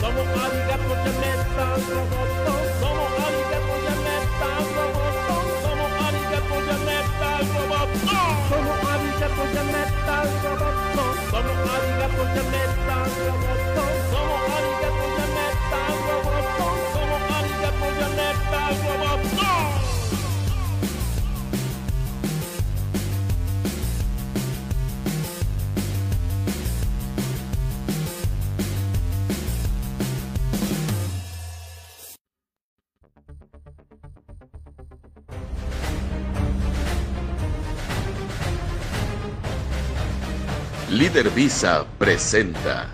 Somos arigatos Visa presenta.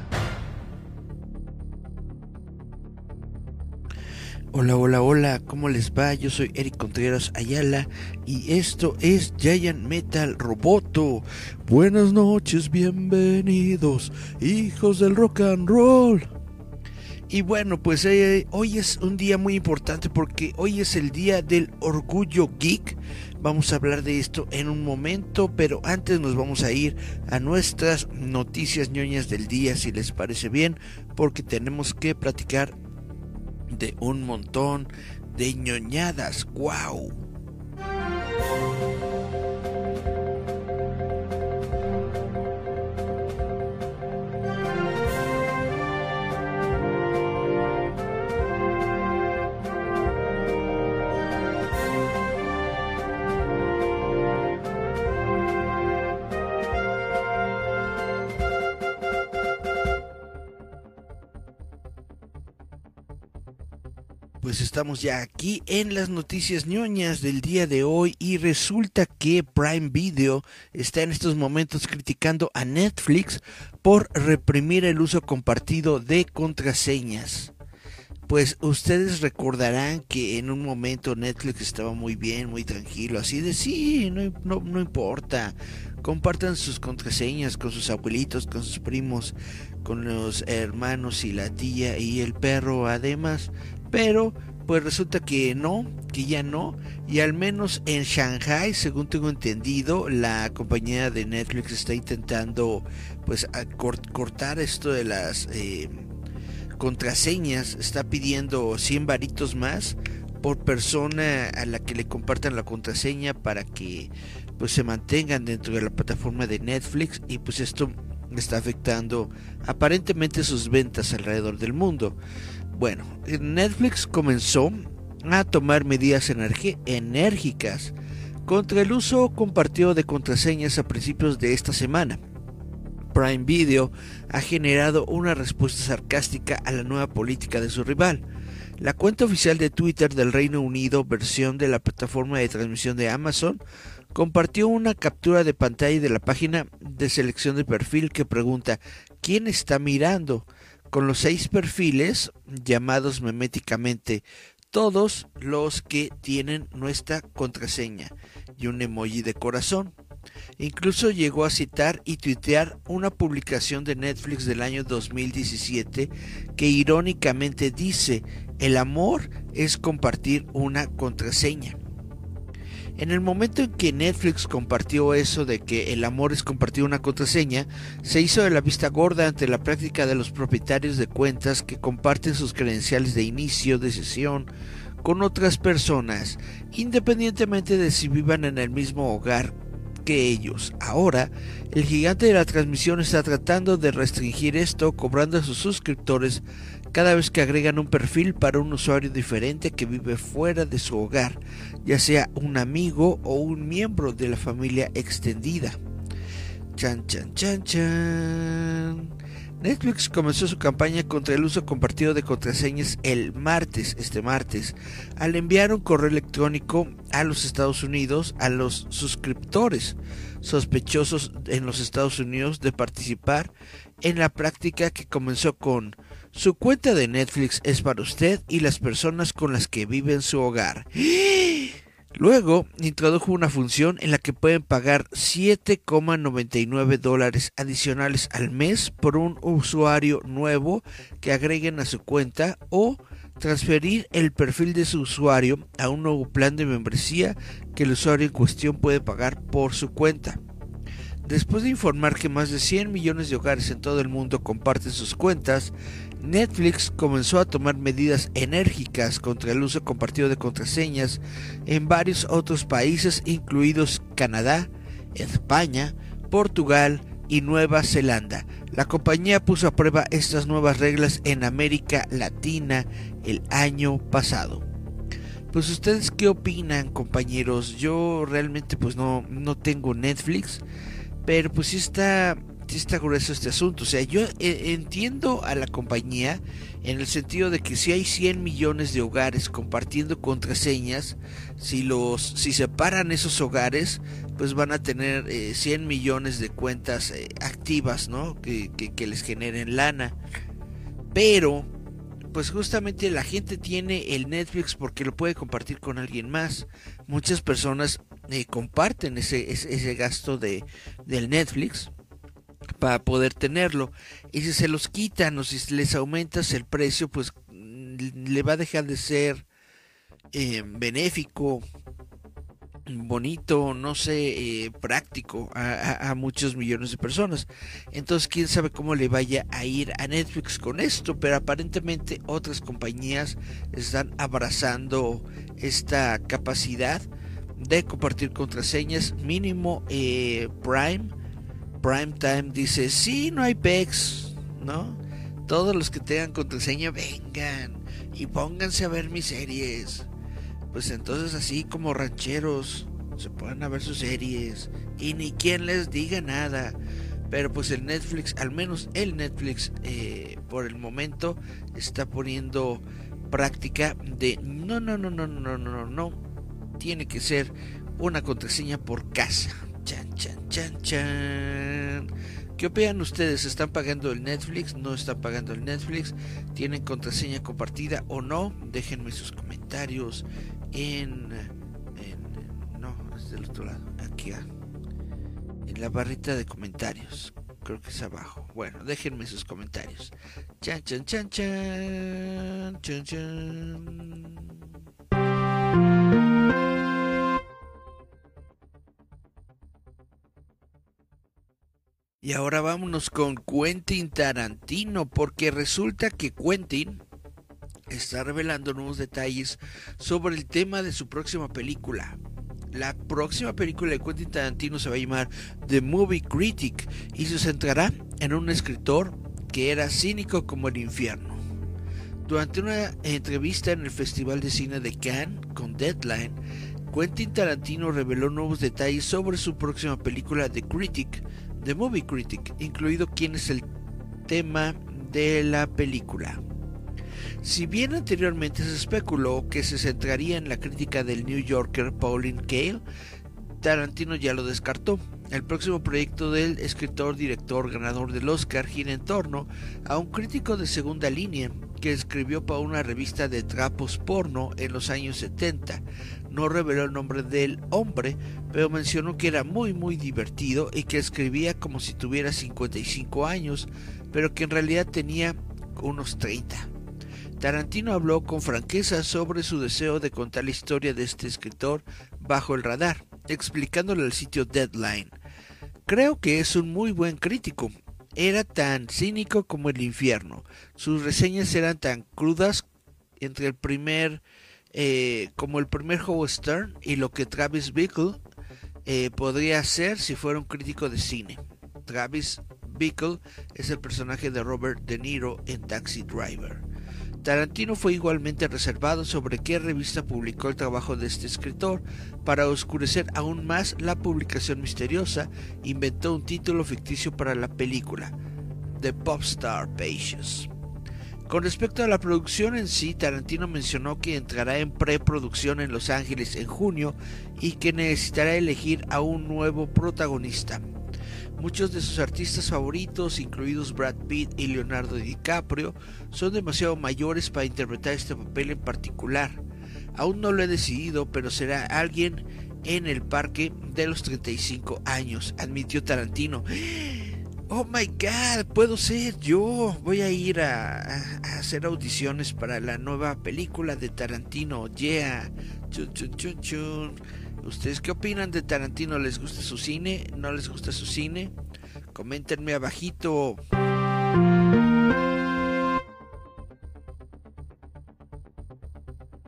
Hola, hola, hola, ¿cómo les va? Yo soy Eric Contreras Ayala y esto es Giant Metal Roboto. Buenas noches, bienvenidos, hijos del rock and roll. Y bueno, pues eh, hoy es un día muy importante porque hoy es el día del orgullo geek. Vamos a hablar de esto en un momento, pero antes nos vamos a ir a nuestras noticias ñoñas del día, si les parece bien, porque tenemos que platicar de un montón de ñoñadas. ¡Wow! Estamos ya aquí en las noticias ñoñas del día de hoy y resulta que Prime Video está en estos momentos criticando a Netflix por reprimir el uso compartido de contraseñas. Pues ustedes recordarán que en un momento Netflix estaba muy bien, muy tranquilo, así de sí, no, no, no importa, compartan sus contraseñas con sus abuelitos, con sus primos, con los hermanos y la tía y el perro además, pero pues resulta que no, que ya no, y al menos en Shanghai, según tengo entendido, la compañía de Netflix está intentando pues cortar esto de las eh, contraseñas, está pidiendo 100 varitos más por persona a la que le compartan la contraseña para que pues se mantengan dentro de la plataforma de Netflix y pues esto está afectando aparentemente sus ventas alrededor del mundo. Bueno, Netflix comenzó a tomar medidas enérgicas contra el uso compartido de contraseñas a principios de esta semana. Prime Video ha generado una respuesta sarcástica a la nueva política de su rival. La cuenta oficial de Twitter del Reino Unido, versión de la plataforma de transmisión de Amazon, compartió una captura de pantalla de la página de selección de perfil que pregunta ¿Quién está mirando? Con los seis perfiles llamados meméticamente todos los que tienen nuestra contraseña y un emoji de corazón. Incluso llegó a citar y tuitear una publicación de Netflix del año 2017 que irónicamente dice, el amor es compartir una contraseña. En el momento en que Netflix compartió eso de que el amor es compartir una contraseña, se hizo de la vista gorda ante la práctica de los propietarios de cuentas que comparten sus credenciales de inicio de sesión con otras personas, independientemente de si vivan en el mismo hogar que ellos. Ahora, el gigante de la transmisión está tratando de restringir esto, cobrando a sus suscriptores cada vez que agregan un perfil para un usuario diferente que vive fuera de su hogar, ya sea un amigo o un miembro de la familia extendida. Chan, chan, chan, chan. Netflix comenzó su campaña contra el uso compartido de contraseñas el martes, este martes, al enviar un correo electrónico a los Estados Unidos a los suscriptores sospechosos en los Estados Unidos de participar en la práctica que comenzó con su cuenta de Netflix es para usted y las personas con las que vive en su hogar. Luego introdujo una función en la que pueden pagar 7,99 dólares adicionales al mes por un usuario nuevo que agreguen a su cuenta o transferir el perfil de su usuario a un nuevo plan de membresía que el usuario en cuestión puede pagar por su cuenta. Después de informar que más de 100 millones de hogares en todo el mundo comparten sus cuentas, Netflix comenzó a tomar medidas enérgicas contra el uso compartido de contraseñas en varios otros países, incluidos Canadá, España, Portugal y Nueva Zelanda. La compañía puso a prueba estas nuevas reglas en América Latina el año pasado. Pues ustedes qué opinan, compañeros? Yo realmente pues no, no tengo Netflix, pero pues sí está está grueso este asunto. O sea, yo eh, entiendo a la compañía en el sentido de que si hay 100 millones de hogares compartiendo contraseñas, si los si separan esos hogares, pues van a tener 100 eh, millones de cuentas eh, activas, ¿no? Que, que, les generen lana. Pero, pues justamente la gente tiene el Netflix porque lo puede compartir con alguien más. Muchas personas comparten ese, ese, ese gasto de, del Netflix para poder tenerlo. Y si se los quitan o si les aumentas el precio, pues mm, le va a dejar de ser eh, benéfico, bonito, no sé, eh, práctico a, muchos millones de personas. Entonces, quién sabe cómo le vaya a ir a Netflix con esto, pero aparentemente otras compañías están abrazando esta capacidad de compartir contraseñas mínimo eh, Prime Primetime dice, sí, no hay pecs, ¿no? Todos los que tengan contraseña vengan y pónganse a ver mis series. Pues entonces así como rancheros se pueden a ver sus series y ni quien les diga nada. Pero pues el Netflix, al menos el Netflix eh, por el momento está poniendo práctica de no, no, no, no, no, no, no, no. Tiene que ser una contraseña por casa. Chan, chan, chan, chan. ¿Qué opinan ustedes? ¿Están pagando el Netflix? ¿No están pagando el Netflix? ¿Tienen contraseña compartida o no? Déjenme sus comentarios en... en no, es del otro lado. Aquí, ah, en la barrita de comentarios. Creo que es abajo. Bueno, déjenme sus comentarios. Chan, chan, chan, chan. Chan, chan. Y ahora vámonos con Quentin Tarantino, porque resulta que Quentin está revelando nuevos detalles sobre el tema de su próxima película. La próxima película de Quentin Tarantino se va a llamar The Movie Critic y se centrará en un escritor que era cínico como el infierno. Durante una entrevista en el Festival de Cine de Cannes con Deadline, Quentin Tarantino reveló nuevos detalles sobre su próxima película The Critic, The Movie Critic, incluido quién es el tema de la película. Si bien anteriormente se especuló que se centraría en la crítica del New Yorker Pauline Kael, Tarantino ya lo descartó. El próximo proyecto del escritor director ganador del Oscar gira en torno a un crítico de segunda línea que escribió para una revista de trapos porno en los años 70. No reveló el nombre del hombre, pero mencionó que era muy muy divertido y que escribía como si tuviera 55 años, pero que en realidad tenía unos 30. Tarantino habló con franqueza sobre su deseo de contar la historia de este escritor bajo el radar explicándole al sitio Deadline. Creo que es un muy buen crítico. Era tan cínico como el infierno. Sus reseñas eran tan crudas entre el primer eh, como el primer Howard Stern y lo que Travis Bickle eh, podría ser si fuera un crítico de cine. Travis Bickle es el personaje de Robert De Niro en Taxi Driver. Tarantino fue igualmente reservado sobre qué revista publicó el trabajo de este escritor. Para oscurecer aún más la publicación misteriosa, inventó un título ficticio para la película, The Popstar Pages. Con respecto a la producción en sí, Tarantino mencionó que entrará en preproducción en Los Ángeles en junio y que necesitará elegir a un nuevo protagonista. Muchos de sus artistas favoritos, incluidos Brad Pitt y Leonardo DiCaprio, son demasiado mayores para interpretar este papel en particular. Aún no lo he decidido, pero será alguien en el parque de los 35 años, admitió Tarantino. Oh my god, puedo ser yo. Voy a ir a, hacer audiciones para la nueva película de Tarantino. Yeah. Chun, chun, chun, chun. ¿Ustedes qué opinan de Tarantino? ¿Les gusta su cine? ¿No les gusta su cine? Coméntenme abajito.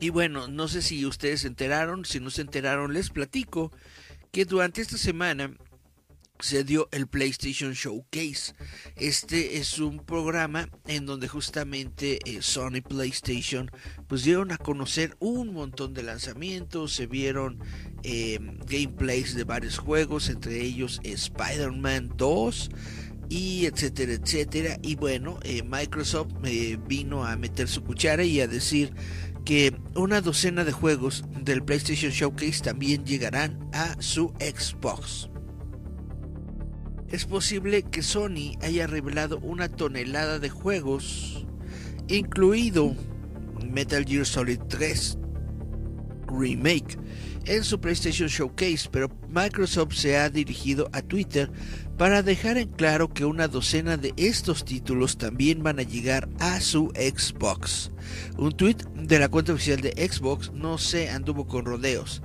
Y bueno, no sé si ustedes se enteraron, si no se enteraron, les platico que durante esta semana se dio el PlayStation Showcase. Este es un programa en donde justamente eh, Sony PlayStation pues dieron a conocer un montón de lanzamientos, se vieron eh, gameplays de varios juegos, entre ellos Spider-Man 2 y etcétera, etcétera. Y bueno, eh, Microsoft vino a meter su cuchara y a decir que una docena de juegos del PlayStation Showcase también llegarán a su Xbox es posible que Sony haya revelado una tonelada de juegos, incluido Metal Gear Solid 3 Remake, en su PlayStation Showcase, pero Microsoft se ha dirigido a Twitter para dejar en claro que una docena de estos títulos también van a llegar a su Xbox. Un tweet de la cuenta oficial de Xbox no se anduvo con rodeos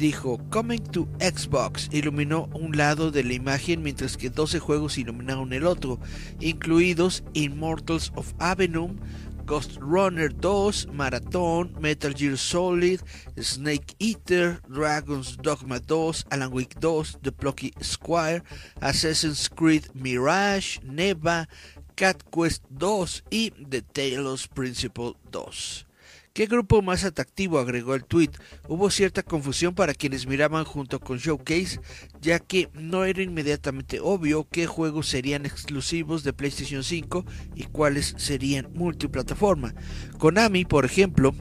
dijo Coming to Xbox iluminó un lado de la imagen mientras que 12 juegos iluminaron el otro, incluidos Immortals of Avenom, Ghost Runner 2, Marathon, Metal Gear Solid, Snake Eater, Dragon's Dogma 2, Alan Wake 2, The Plucky Squire, Assassin's Creed Mirage, Neva, Cat Quest 2 y The Talos Principle 2. ¿Qué grupo más atractivo? agregó el tweet. Hubo cierta confusión para quienes miraban junto con Showcase, ya que no era inmediatamente obvio qué juegos serían exclusivos de PlayStation 5 y cuáles serían multiplataforma. Konami, por ejemplo,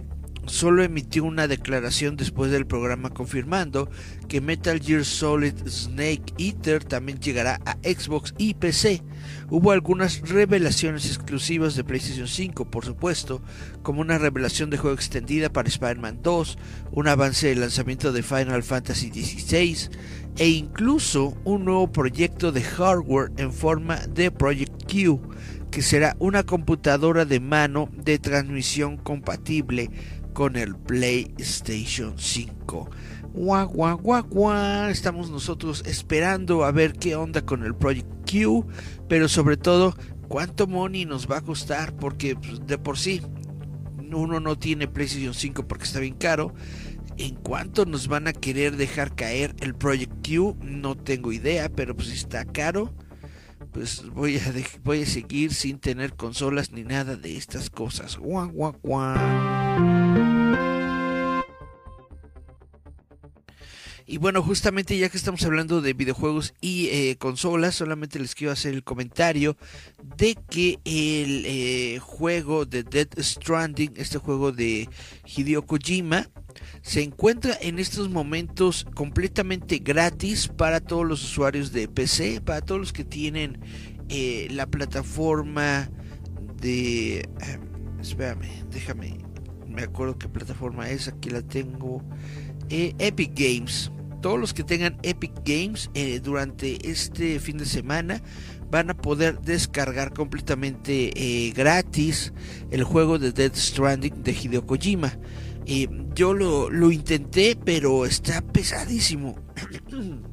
solo emitió una declaración después del programa confirmando que Metal Gear Solid Snake Eater también llegará a Xbox y PC. Hubo algunas revelaciones exclusivas de PlayStation 5, por supuesto, como una revelación de juego extendida para Spider-Man 2, un avance del lanzamiento de Final Fantasy XVI e incluso un nuevo proyecto de hardware en forma de Project Q, que será una computadora de mano de transmisión compatible con el PlayStation 5. Guau, guau, guau, guau. Estamos nosotros esperando a ver qué onda con el Project Q, pero sobre todo cuánto money nos va a costar, porque pues, de por sí uno no tiene PlayStation 5 porque está bien caro. En cuánto nos van a querer dejar caer el Project Q, no tengo idea, pero pues está caro pues voy a, seguir sin tener consolas ni nada de estas cosas. Y bueno, justamente ya que estamos hablando de videojuegos y eh, consolas, solamente les quiero hacer el comentario de que el eh, juego de Dead Stranding, este juego de Hideo Kojima, se encuentra en estos momentos completamente gratis para todos los usuarios de PC, para todos los que tienen eh, la plataforma de... Eh, espérame, déjame, me acuerdo qué plataforma es, aquí la tengo. Eh, Epic Games. Todos los que tengan Epic Games durante este fin de semana van a poder descargar completamente gratis el juego de Dead Stranding de Hideo Kojima. Yo lo, lo intenté, pero está pesadísimo.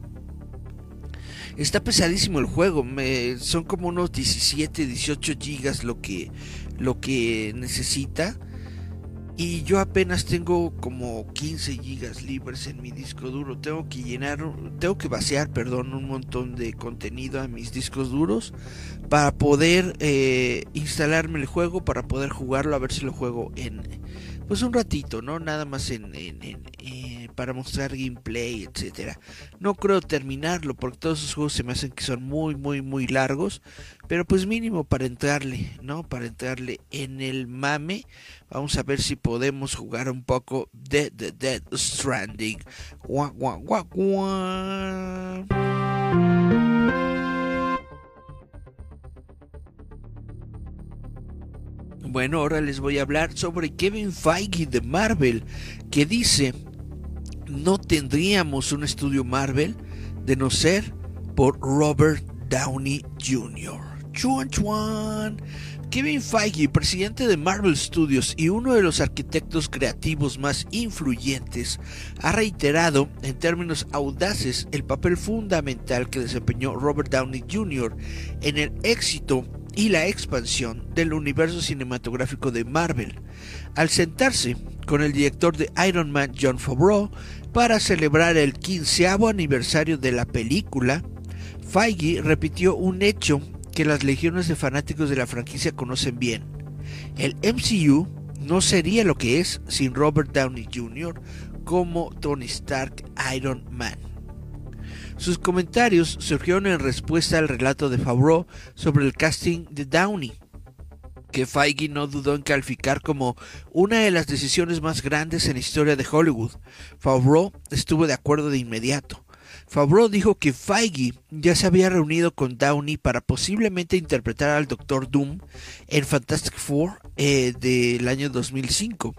está pesadísimo el juego. Me, son como unos 17, 18 gigas lo que, lo que necesita. Y yo apenas tengo como 15 gigas libres en mi disco duro. Tengo que llenar, tengo que vaciar, perdón, un montón de contenido a mis discos duros para poder eh, instalarme el juego, para poder jugarlo, a ver si lo juego en, pues un ratito, ¿no? Nada más en, eh, para mostrar gameplay, etcétera. No creo terminarlo porque todos esos juegos se me hacen que son muy, muy, muy largos, pero pues mínimo para entrarle, ¿no? Para entrarle en el mame. Vamos a ver si podemos jugar un poco de The Dead Stranding. Guau, guau, guau, Bueno, ahora les voy a hablar sobre Kevin Feige de Marvel, que dice, no tendríamos un estudio Marvel de no ser por Robert Downey Jr. Chuan Chuan. Kevin Feige, presidente de Marvel Studios y uno de los arquitectos creativos más influyentes, ha reiterado en términos audaces el papel fundamental que desempeñó Robert Downey Jr. en el éxito y la expansión del universo cinematográfico de Marvel, al sentarse con el director de Iron Man John Favreau para celebrar el quinceavo aniversario de la película, Feige repitió un hecho que las legiones de fanáticos de la franquicia conocen bien. El MCU no sería lo que es sin Robert Downey Jr. como Tony Stark Iron Man. Sus comentarios surgieron en respuesta al relato de Favreau sobre el casting de Downey, que Feige no dudó en calificar como una de las decisiones más grandes en la historia de Hollywood. Favreau estuvo de acuerdo de inmediato. Favreau dijo que Feige ya se había reunido con Downey para posiblemente interpretar al Doctor Doom en Fantastic Four eh, del año 2005.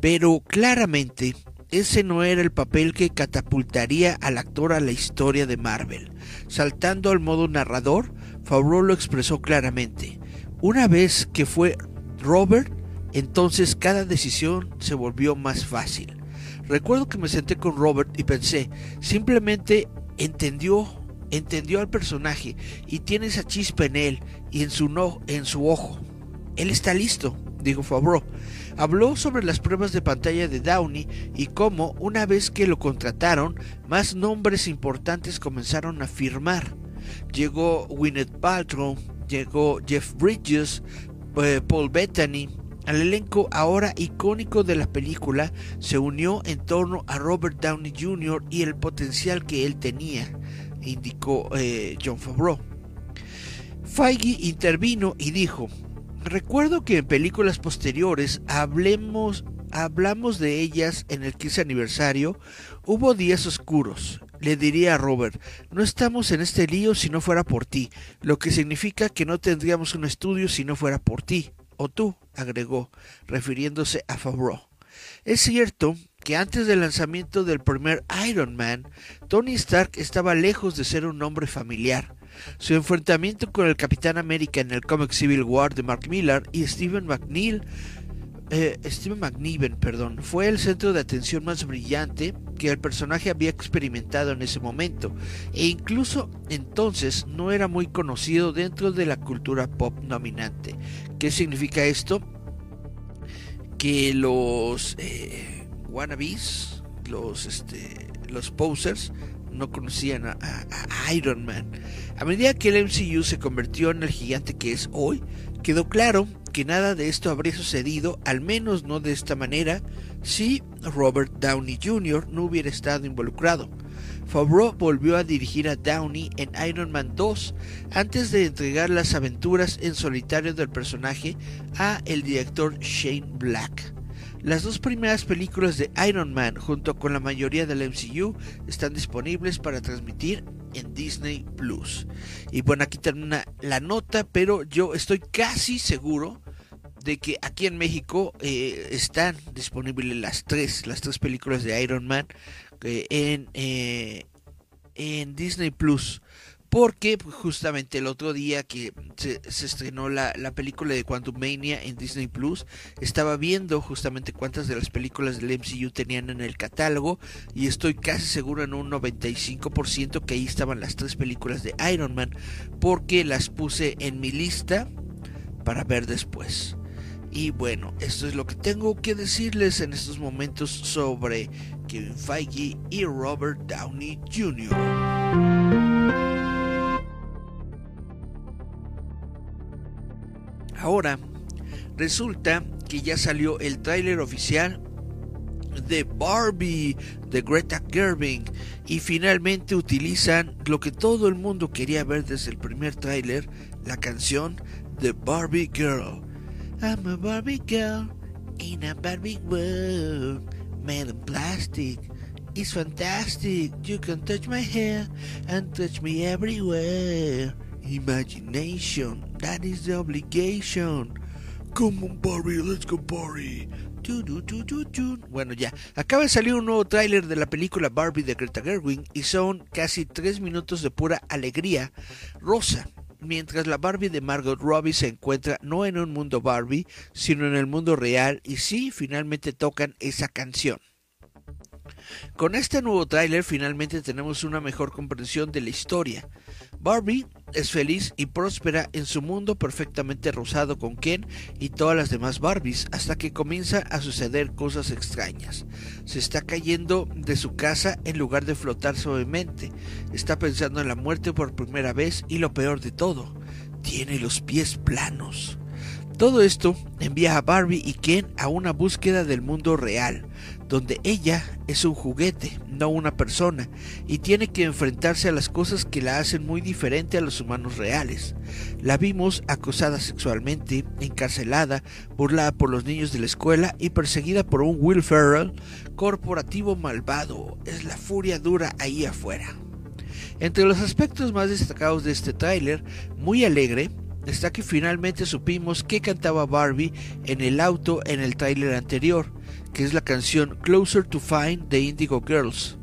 Pero claramente ese no era el papel que catapultaría al actor a la historia de Marvel. Saltando al modo narrador, Favreau lo expresó claramente. Una vez que fue Robert, entonces cada decisión se volvió más fácil. Recuerdo que me senté con Robert y pensé, simplemente entendió, entendió al personaje y tiene esa chispa en él y en su, no, en su ojo. Él está listo, dijo Favreau. Habló sobre las pruebas de pantalla de Downey y cómo, una vez que lo contrataron, más nombres importantes comenzaron a firmar. Llegó Gwyneth Paltrow, llegó Jeff Bridges, eh, Paul Bettany, al elenco ahora icónico de la película se unió en torno a Robert Downey Jr. y el potencial que él tenía, indicó eh, John Favreau. Feige intervino y dijo, recuerdo que en películas posteriores hablemos, hablamos de ellas en el 15 aniversario, hubo días oscuros. Le diría a Robert, no estamos en este lío si no fuera por ti, lo que significa que no tendríamos un estudio si no fuera por ti o tú, agregó, refiriéndose a Favreau. Es cierto que antes del lanzamiento del primer Iron Man, Tony Stark estaba lejos de ser un hombre familiar. Su enfrentamiento con el Capitán América en el cómic Civil War de Mark Millar y Stephen McNeil eh, Steven McNiven, perdón, fue el centro de atención más brillante que el personaje había experimentado en ese momento, e incluso entonces no era muy conocido dentro de la cultura pop dominante. ¿Qué significa esto? Que los eh, wannabes, los, este, los posers, no conocían a, Iron Man. A medida que el MCU se convirtió en el gigante que es hoy, quedó claro que nada de esto habría sucedido, al menos no de esta manera, si Robert Downey Jr. no hubiera estado involucrado. Favreau volvió a dirigir a Downey en Iron Man 2 antes de entregar las aventuras en solitario del personaje a el director Shane Black. Las dos primeras películas de Iron Man junto con la mayoría del MCU están disponibles para transmitir en Disney Plus. Y bueno, aquí termina la nota, pero yo estoy casi seguro de que aquí en México eh, están disponibles las tres, las tres películas de Iron Man eh, en, eh, en Disney Plus. Porque pues, justamente el otro día que se, estrenó la, la, película de Quantum Mania en Disney Plus, estaba viendo justamente cuántas de las películas del MCU tenían en el catálogo y estoy casi seguro en un 95% que ahí estaban las tres películas de Iron Man porque las puse en mi lista para ver después. Y bueno, esto es lo que tengo que decirles en estos momentos sobre Kevin Feige y Robert Downey Jr. Ahora, resulta que ya salió el tráiler oficial de Barbie de Greta Gerwig y finalmente utilizan lo que todo el mundo quería ver desde el primer tráiler, la canción de Barbie Girl. I'm a Barbie girl in a Barbie world made of plastic. It's fantastic. You can touch my hair and touch me everywhere. Imagination, that is the obligation. Come on, Barbie, let's go, Barbie. Bueno, ya. Acaba de salir un nuevo tráiler de la película Barbie de Greta Gerwig y son casi tres minutos de pura alegría rosa. mientras la Barbie de Margot Robbie se encuentra no en un mundo Barbie, sino en el mundo real y sí, finalmente tocan esa canción. Con este nuevo tráiler finalmente tenemos una mejor comprensión de la historia. Barbie es feliz y próspera en su mundo perfectamente rosado con Ken y todas las demás Barbies hasta que comienza a suceder cosas extrañas. Se está cayendo de su casa en lugar de flotar suavemente. Está pensando en la muerte por primera vez y lo peor de todo, tiene los pies planos. Todo esto envía a Barbie y Ken a una búsqueda del mundo real, donde ella es un juguete, no una persona, y tiene que enfrentarse a las cosas que la hacen muy diferente a los humanos reales. La vimos acosada sexualmente, encarcelada, burlada por los niños de la escuela y perseguida por un Will Ferrell corporativo malvado. Es la furia dura ahí afuera. Entre los aspectos más destacados de este tráiler, muy alegre, está que finalmente supimos que cantaba Barbie en el auto en el tráiler anterior, que es la canción Closer to Find de Indigo Girls.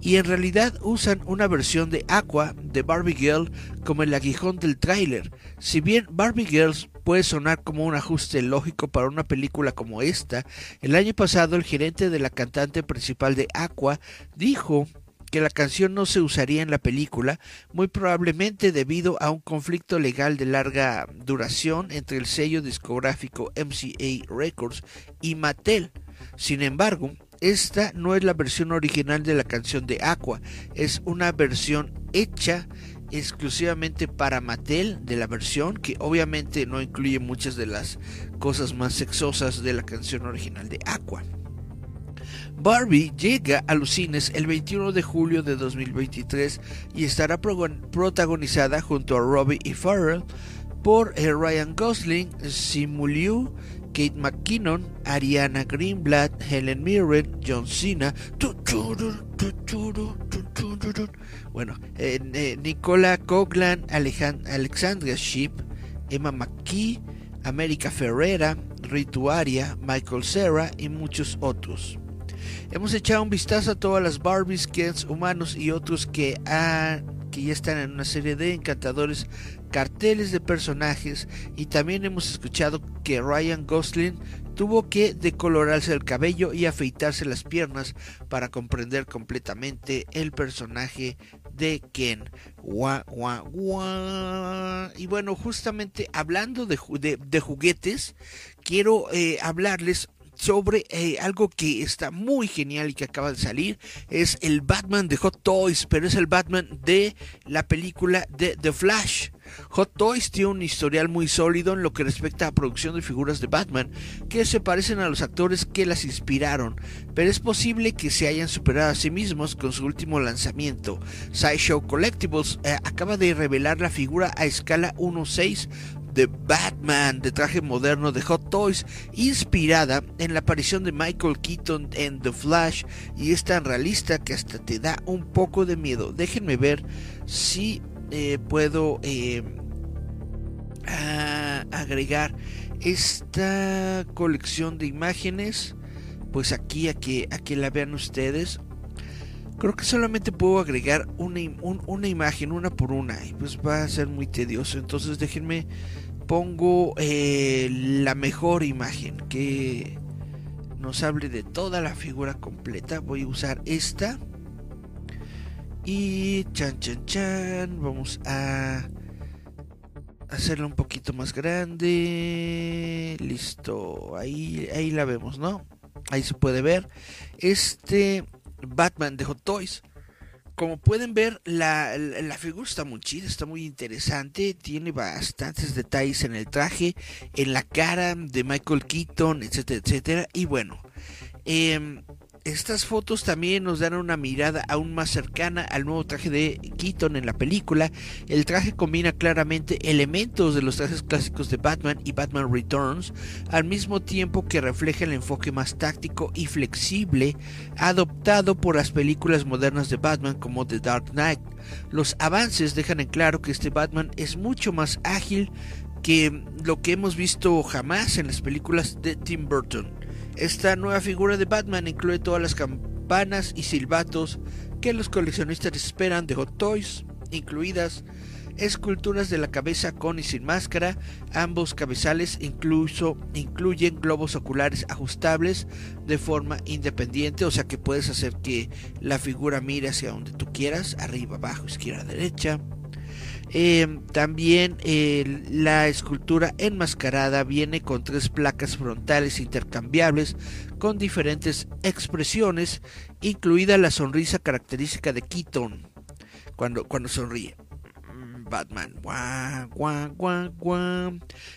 Y en realidad usan una versión de Aqua de Barbie Girl como el aguijón del tráiler. Si bien Barbie Girls puede sonar como un ajuste lógico para una película como esta, el año pasado el gerente de la cantante principal de Aqua dijo que la canción no se usaría en la película, muy probablemente debido a un conflicto legal de larga duración entre el sello discográfico MCA Records y Mattel. Sin embargo, esta no es la versión original de la canción de Aqua, es una versión hecha exclusivamente para Mattel de la versión que obviamente no incluye muchas de las cosas más sexosas de la canción original de Aqua. Barbie llega a los cines el 21 de julio de 2023 y estará protagonizada junto a Robbie y Farrell por eh, Ryan Gosling, Simu Liu, Kate McKinnon, Ariana Greenblatt, Helen Mirren, John Cena, bueno, Nicola Coughlan, Alexandria Sheep, Emma McKee, América Ferrera, Ritu Aria, Michael Cera y muchos otros. Hemos echado un vistazo a todas las Barbies, Kens, humanos y otros que, que ya están en una serie de encantadores carteles de personajes y también hemos escuchado que Ryan Gosling tuvo que decolorarse el cabello y afeitarse las piernas para comprender completamente el personaje de Ken. Y bueno, justamente hablando de, juguetes, quiero eh, hablarles sobre eh, algo que está muy genial y que acaba de salir. Es el Batman de Hot Toys, pero es el Batman de la película de The Flash. Hot Toys tiene un historial muy sólido en lo que respecta a producción de figuras de Batman, que se parecen a los actores que las inspiraron, pero es posible que se hayan superado a sí mismos con su último lanzamiento. Sideshow Collectibles eh, acaba de revelar la figura a escala 1.6 de Batman de traje moderno de Hot Toys, inspirada en la aparición de Michael Keaton en The Flash y es tan realista que hasta te da un poco de miedo. Déjenme ver si eh, puedo eh, agregar esta colección de imágenes. Pues aquí a que, a que la vean ustedes. Creo que solamente puedo agregar una, una imagen, una por una, y pues va a ser muy tedioso. Entonces déjenme pongo eh, la mejor imagen que nos hable de toda la figura completa. Voy a usar esta. Y chan chan chan. Vamos a hacerla un poquito más grande. Listo. Ahí, ahí la vemos, ¿no? Ahí se puede ver. Este Batman de Hot Toys como pueden ver, la, figura está muy chida, está muy interesante, tiene bastantes detalles en el traje, en la cara de Michael Keaton, etcétera, etcétera. Y bueno, eh, estas fotos también nos dan una mirada aún más cercana al nuevo traje de Keaton en la película. El traje combina claramente elementos de los trajes clásicos de Batman y Batman Returns, al mismo tiempo que refleja el enfoque más táctico y flexible adoptado por las películas modernas de Batman como The Dark Knight. Los avances dejan en claro que este Batman es mucho más ágil que lo que hemos visto jamás en las películas de Tim Burton. Esta nueva figura de Batman incluye todas las campanas y silbatos que los coleccionistas esperan de Hot Toys, incluidas esculturas de la cabeza con y sin máscara. Ambos cabezales incluso incluyen globos oculares ajustables de forma independiente, o sea que puedes hacer que la figura mire hacia donde tú quieras, arriba, abajo, izquierda, derecha. Eh, también eh, la escultura enmascarada viene con tres placas frontales intercambiables con diferentes expresiones, incluida la sonrisa característica de Keaton cuando, cuando sonríe. Batman.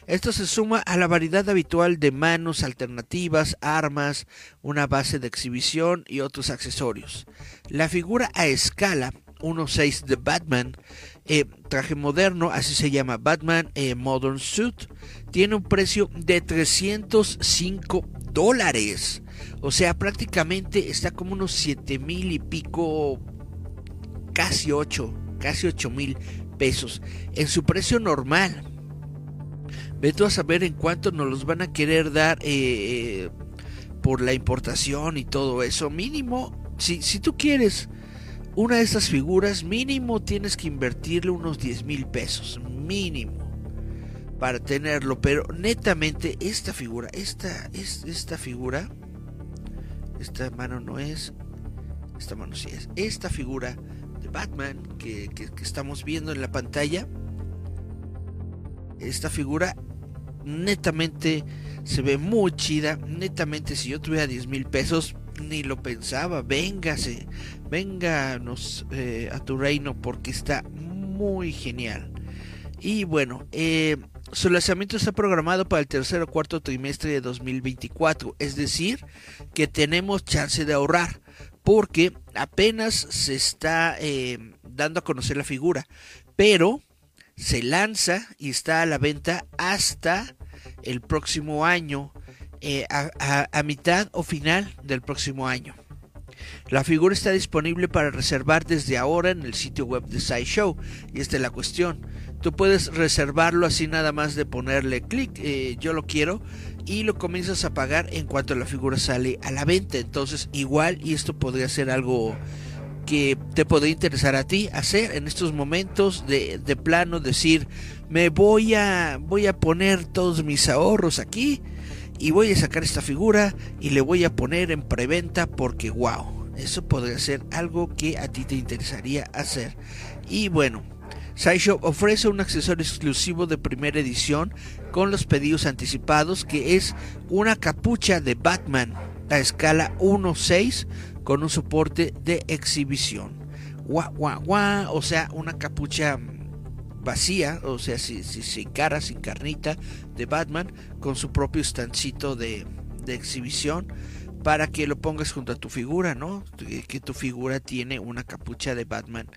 Esto se suma a la variedad habitual de manos alternativas, armas, una base de exhibición y otros accesorios. La figura a escala 1.6 de Batman, eh, traje moderno, así se llama Batman eh, Modern Suit, tiene un precio de 305 dólares. O sea, prácticamente está como unos 7 mil y pico, casi 8, casi 8 mil pesos en su precio normal. Ve tú a saber en cuánto nos los van a querer dar eh, por la importación y todo eso. Mínimo, si, si tú quieres una de estas figuras, mínimo tienes que invertirle unos 10 mil pesos, mínimo, para tenerlo. Pero netamente, esta figura, esta, es, esta figura, esta mano no es, esta mano sí es, esta figura de Batman que, que estamos viendo en la pantalla, esta figura netamente se ve muy chida. Netamente, si yo tuviera 10 mil pesos, ni lo pensaba. Véngase, vénganos eh, a tu reino porque está muy genial. Y bueno, eh, su lanzamiento está programado para el tercer o cuarto trimestre de 2024. Es decir, que tenemos chance de ahorrar. Porque apenas se está eh, dando a conocer la figura. Pero se lanza y está a la venta hasta el próximo año eh, a, mitad o final del próximo año. La figura está disponible para reservar desde ahora en el sitio web de SciShow y esta es la cuestión. Tú puedes reservarlo así nada más de ponerle clic, eh, yo lo quiero, y lo comienzas a pagar en cuanto la figura sale a la venta. Entonces igual y esto podría ser algo que te podría interesar a ti hacer en estos momentos de, de plano decir me voy a voy a poner todos mis ahorros aquí y voy a sacar esta figura y le voy a poner en preventa porque wow, eso podría ser algo que a ti te interesaría hacer. Y bueno, SciShop ofrece un accesorio exclusivo de primera edición con los pedidos anticipados que es una capucha de Batman a escala 1.6 con un soporte de exhibición. Guau, guau, guau, o sea, una capucha vacía, o sea, sin, sin, cara, sin carnita, de Batman, con su propio estancito de, de exhibición para que lo pongas junto a tu figura, ¿no? Que tu figura tiene una capucha de Batman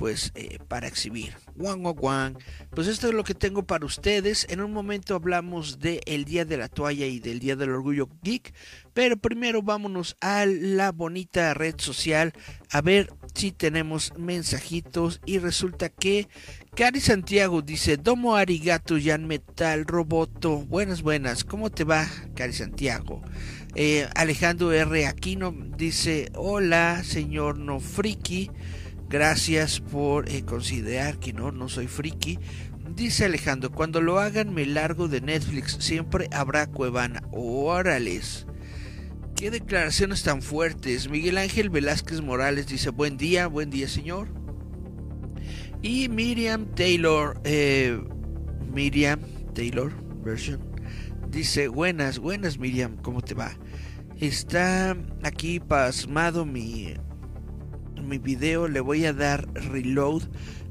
pues eh, para exhibir. Wang Wang. Pues esto es lo que tengo para ustedes. En un momento hablamos del el Día de la Toalla y del Día del Orgullo Geek. Pero primero vámonos a la bonita red social a ver si tenemos mensajitos. Y resulta que Cari Santiago dice: Domo arigato yan metal roboto. Buenas, buenas. ¿Cómo te va, Cari Santiago? Eh, Alejandro R. Aquino dice: Hola, señor no friki. Gracias por eh, considerar que no, no soy friki. Dice Alejandro, cuando lo hagan me largo de Netflix, siempre habrá Cuevana. Órales. Qué declaraciones tan fuertes. Miguel Ángel Velázquez Morales dice, buen día, buen día señor. Y Miriam Taylor, eh, Miriam Taylor version, dice, buenas, buenas Miriam, ¿cómo te va? Está aquí pasmado mi mi video le voy a dar reload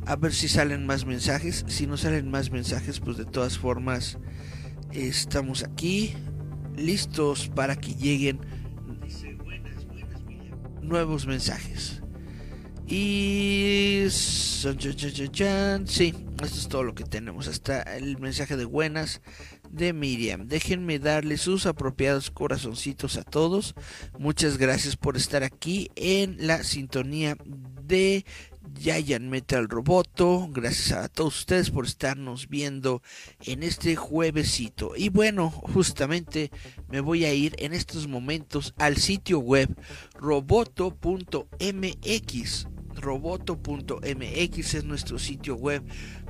a ver si salen más mensajes. Si no salen más mensajes, pues de todas formas estamos aquí listos para que lleguen nuevos mensajes. Y sí, esto es todo lo que tenemos. Hasta el mensaje de buenas de Miriam. Déjenme darle sus apropiados corazoncitos a todos. Muchas gracias por estar aquí en la sintonía de Giant Metal Roboto. Gracias a todos ustedes por estarnos viendo en este juevesito. Y bueno, justamente me voy a ir en estos momentos al sitio web roboto.mx. Roboto.mx es nuestro sitio web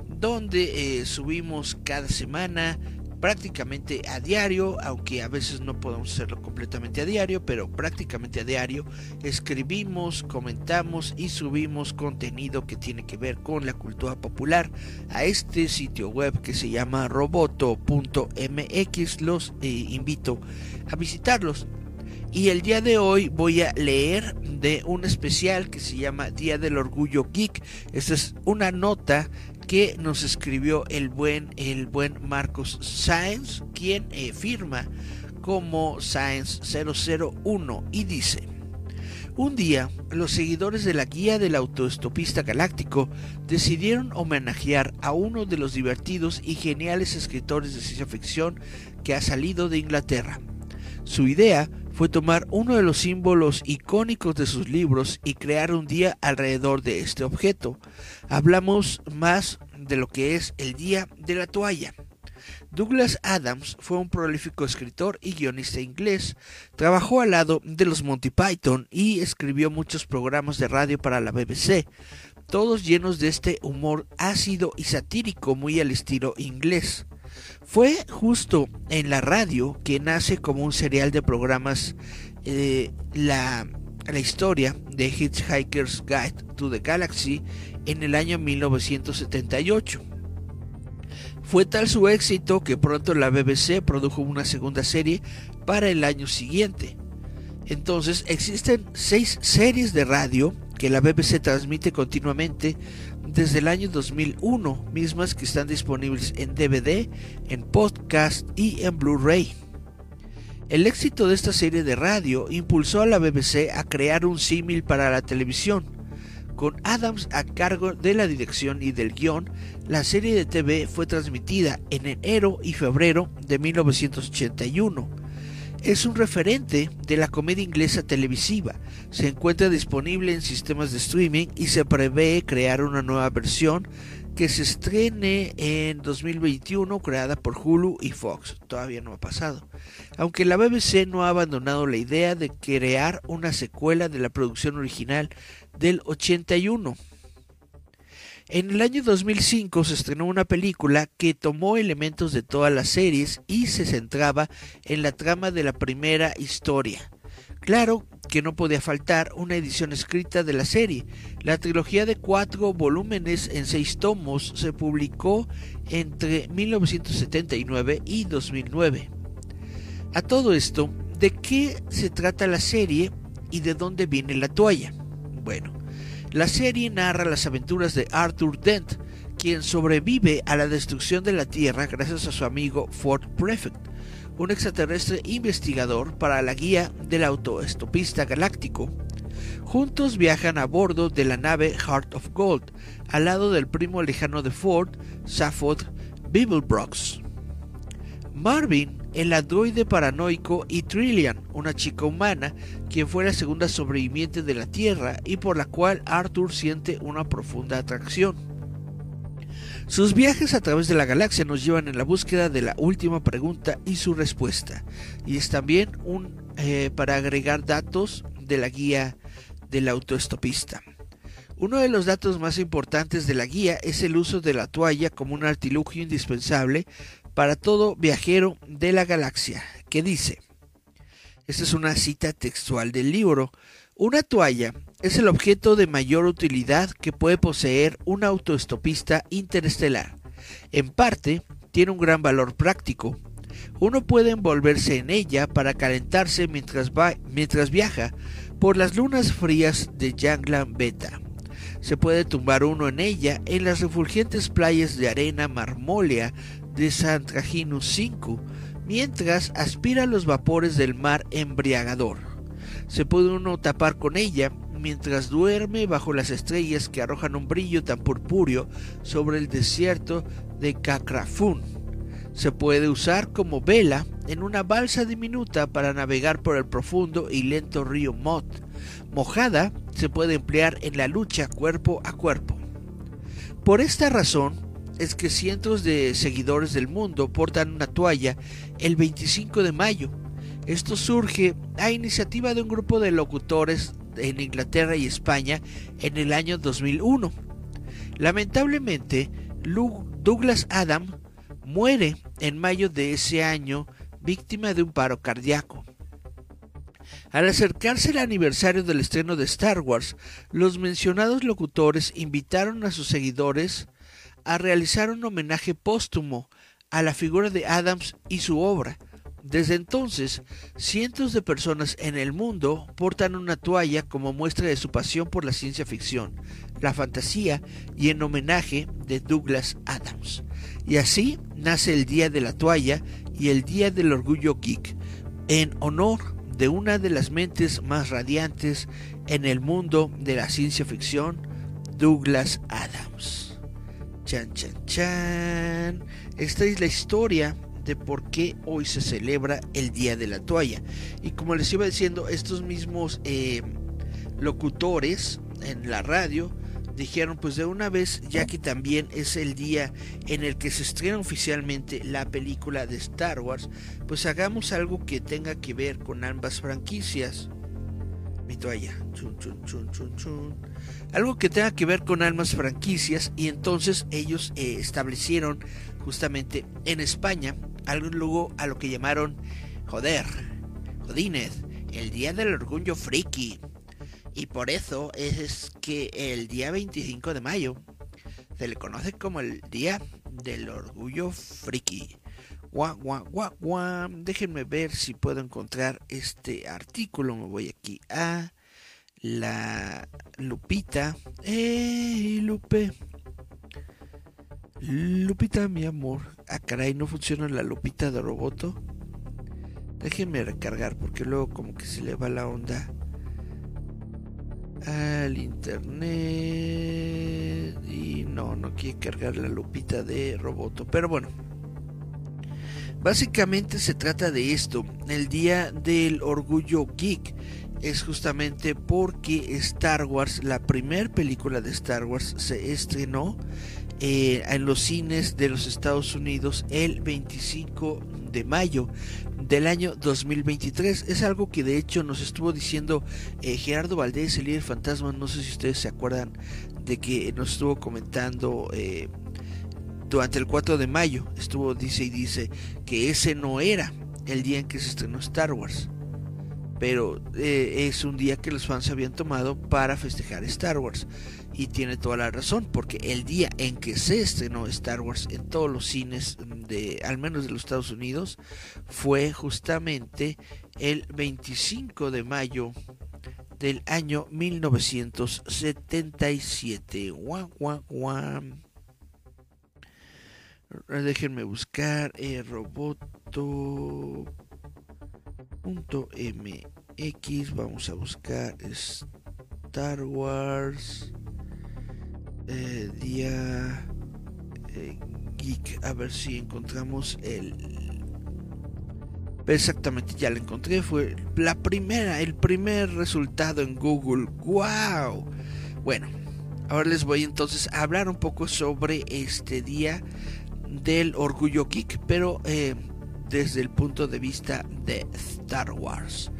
donde eh, subimos cada semana prácticamente a diario, aunque a veces no podemos hacerlo completamente a diario, pero prácticamente a diario escribimos, comentamos y subimos contenido que tiene que ver con la cultura popular a este sitio web que se llama roboto.mx. Los eh, invito a visitarlos. Y el día de hoy voy a leer de un especial que se llama Día del Orgullo Geek. Esta es una nota que nos escribió el buen, el buen Marcos Sáenz, quien eh, firma como Sáenz 001 y dice, un día, los seguidores de la guía del autoestopista galáctico decidieron homenajear a uno de los divertidos y geniales escritores de ciencia ficción que ha salido de Inglaterra. Su idea fue tomar uno de los símbolos icónicos de sus libros y crear un día alrededor de este objeto. Hablamos más de lo que es el Día de la Toalla. Douglas Adams fue un prolífico escritor y guionista inglés. Trabajó al lado de los Monty Python y escribió muchos programas de radio para la BBC, todos llenos de este humor ácido y satírico muy al estilo inglés. Fue justo en la radio que nace como un serial de programas eh, la, la historia de Hitchhiker's Guide to the Galaxy en el año 1978. Fue tal su éxito que pronto la BBC produjo una segunda serie para el año siguiente. Entonces existen seis series de radio que la BBC transmite continuamente desde el año 2001, mismas que están disponibles en DVD, en podcast y en Blu-ray. El éxito de esta serie de radio impulsó a la BBC a crear un símil para la televisión. Con Adams a cargo de la dirección y del guion, la serie de TV fue transmitida en enero y febrero de 1981 es un referente de la comedia inglesa televisiva. Se encuentra disponible en sistemas de streaming y se prevé crear una nueva versión que se estrene en 2021 creada por Hulu y Fox. Todavía no ha pasado. Aunque la BBC no ha abandonado la idea de crear una secuela de la producción original del 81. En el año 2005 se estrenó una película que tomó elementos de todas las series y se centraba en la trama de la primera historia. Claro que no podía faltar una edición escrita de la serie. La trilogía de cuatro volúmenes en seis tomos se publicó entre 1979 y 2009. A todo esto, ¿de qué se trata la serie y de dónde viene la toalla? Bueno, la serie narra las aventuras de Arthur Dent, quien sobrevive a la destrucción de la Tierra gracias a su amigo Ford Prefect, un extraterrestre investigador para la guía del autoestopista galáctico. Juntos viajan a bordo de la nave Heart of Gold, al lado del primo lejano de Ford, Safford Beeblebrox. Marvin el androide paranoico y Trillian, una chica humana, quien fue la segunda sobreviviente de la Tierra y por la cual Arthur siente una profunda atracción. Sus viajes a través de la galaxia nos llevan en la búsqueda de la última pregunta y su respuesta, y es también un eh, para agregar datos de la guía del autoestopista. Uno de los datos más importantes de la guía es el uso de la toalla como un artilugio indispensable para todo viajero de la galaxia, que dice, esta es una cita textual del libro, una toalla es el objeto de mayor utilidad que puede poseer un autoestopista interestelar. En parte, tiene un gran valor práctico. Uno puede envolverse en ella para calentarse mientras, va, mientras viaja por las lunas frías de Yanglan Beta. Se puede tumbar uno en ella en las refulgentes playas de arena marmólea de San Trajino 5, mientras aspira los vapores del mar embriagador. Se puede uno tapar con ella mientras duerme bajo las estrellas que arrojan un brillo tan purpúreo sobre el desierto de Cacrafún. Se puede usar como vela en una balsa diminuta para navegar por el profundo y lento río Mot. Mojada se puede emplear en la lucha cuerpo a cuerpo. Por esta razón, es que cientos de seguidores del mundo portan una toalla el 25 de mayo. Esto surge a iniciativa de un grupo de locutores en Inglaterra y España en el año 2001. Lamentablemente, Douglas Adam muere en mayo de ese año víctima de un paro cardíaco. Al acercarse el aniversario del estreno de Star Wars, los mencionados locutores invitaron a sus seguidores a realizar un homenaje póstumo a la figura de Adams y su obra. Desde entonces, cientos de personas en el mundo portan una toalla como muestra de su pasión por la ciencia ficción, la fantasía y en homenaje de Douglas Adams. Y así nace el Día de la Toalla y el Día del Orgullo Geek, en honor de una de las mentes más radiantes en el mundo de la ciencia ficción, Douglas Adams. Chan, chan, chan. Esta es la historia por qué hoy se celebra el Día de la Toalla. Y como les iba diciendo, estos mismos eh, locutores en la radio dijeron pues de una vez ya que también es el día en el que se estrena oficialmente la película de Star Wars pues hagamos algo que tenga que ver con ambas franquicias. Mi toalla. Algo que tenga que ver con ambas franquicias y entonces ellos eh, establecieron justamente en España algo a lo que llamaron joder jodines el día del orgullo friki y por eso es que el día 25 de mayo se le conoce como el Día del Orgullo Friki. Guau, guau, guau, guau. Déjenme ver si puedo encontrar este artículo. Me voy aquí a la Lupita. ¡Ey, Lupe! Lupita, mi amor. Ah, caray, no funciona la Lupita de Roboto. Déjenme recargar porque luego como que se le va la onda al internet y no, no quiere cargar la lupita de Roboto. Pero bueno, básicamente se trata de esto. El día del orgullo geek es justamente porque Star Wars, la primera película de Star Wars, se estrenó eh, en los cines de los Estados Unidos el 25 de mayo del año 2023. Es algo que de hecho nos estuvo diciendo eh, Gerardo Valdés, el líder fantasma. No sé si ustedes se acuerdan de que nos estuvo comentando eh, durante el 4 de mayo. Estuvo, dice y dice que ese no era el día en que se estrenó Star Wars. Pero eh, es un día que los fans habían tomado para festejar Star Wars. Y tiene toda la razón, porque el día en que se estrenó Star Wars en todos los cines de, al menos de los Estados Unidos, fue justamente el 25 de mayo del año 1977. Guau. Déjenme buscar eh, roboto.mx. Vamos a buscar Star Wars eh, día eh, geek a ver si encontramos el exactamente ya lo encontré fue la primera el primer resultado en Google wow bueno ahora les voy entonces a hablar un poco sobre este día del orgullo geek pero eh, desde el punto de vista de Star Wars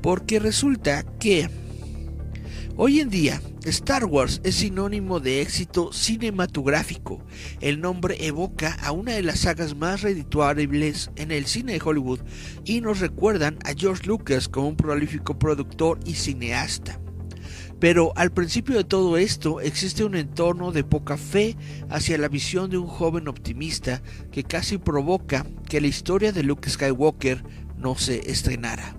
porque resulta que Hoy en día, Star Wars es sinónimo de éxito cinematográfico. El nombre evoca a una de las sagas más redituables en el cine de Hollywood y nos recuerdan a George Lucas como un prolífico productor y cineasta. Pero al principio de todo esto existe un entorno de poca fe hacia la visión de un joven optimista que casi provoca que la historia de Luke Skywalker no se estrenara.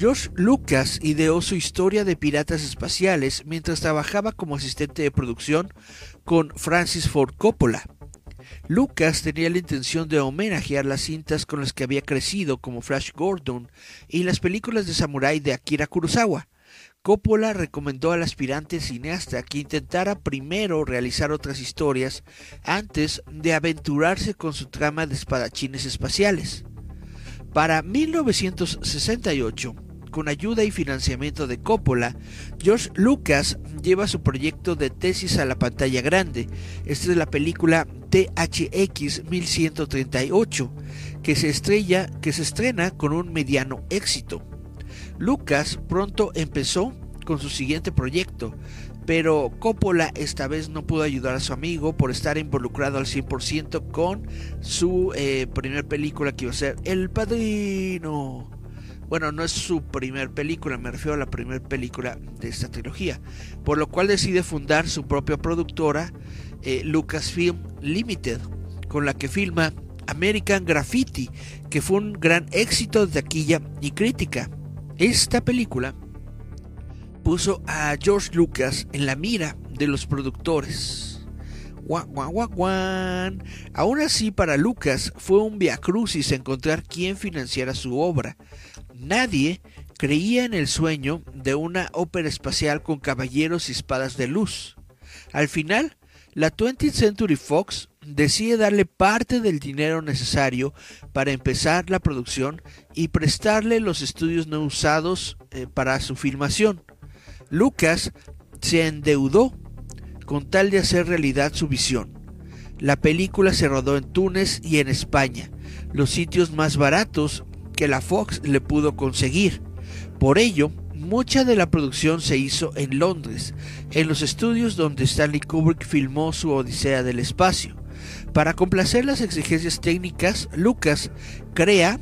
George Lucas ideó su historia de piratas espaciales mientras trabajaba como asistente de producción con Francis Ford Coppola. Lucas tenía la intención de homenajear las cintas con las que había crecido como Flash Gordon y las películas de samurái de Akira Kurosawa. Coppola recomendó al aspirante cineasta que intentara primero realizar otras historias antes de aventurarse con su trama de espadachines espaciales. Para 1968, con ayuda y financiamiento de Coppola, George Lucas lleva su proyecto de tesis a la pantalla grande. Esta es la película THX 1138, que se, estrella, que se estrena con un mediano éxito. Lucas pronto empezó con su siguiente proyecto, pero Coppola esta vez no pudo ayudar a su amigo por estar involucrado al 100% con su eh, primer película que iba a ser El Padrino. Bueno, no es su primer película, me refiero a la primera película de esta trilogía. Por lo cual decide fundar su propia productora, eh, Lucasfilm Limited, con la que filma American Graffiti, que fue un gran éxito de taquilla y crítica. Esta película puso a George Lucas en la mira de los productores. Aún así, para Lucas fue un viacrucis encontrar quién financiara su obra. Nadie creía en el sueño de una ópera espacial con caballeros y espadas de luz. Al final, la 20th Century Fox decide darle parte del dinero necesario para empezar la producción y prestarle los estudios no usados eh, para su filmación. Lucas se endeudó con tal de hacer realidad su visión. La película se rodó en Túnez y en España, los sitios más baratos que la Fox le pudo conseguir. Por ello, mucha de la producción se hizo en Londres, en los estudios donde Stanley Kubrick filmó su Odisea del Espacio. Para complacer las exigencias técnicas, Lucas crea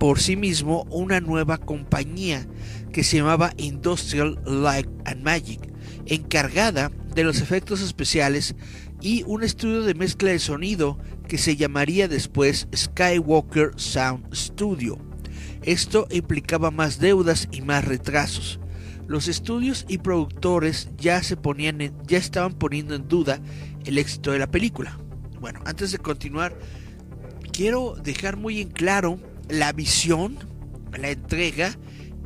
por sí mismo una nueva compañía que se llamaba Industrial Light and Magic, encargada de los efectos especiales y un estudio de mezcla de sonido que se llamaría después Skywalker Sound Studio. Esto implicaba más deudas y más retrasos. Los estudios y productores ya se ponían ya estaban poniendo en duda el éxito de la película. Bueno, antes de continuar, quiero dejar muy en claro la visión, la entrega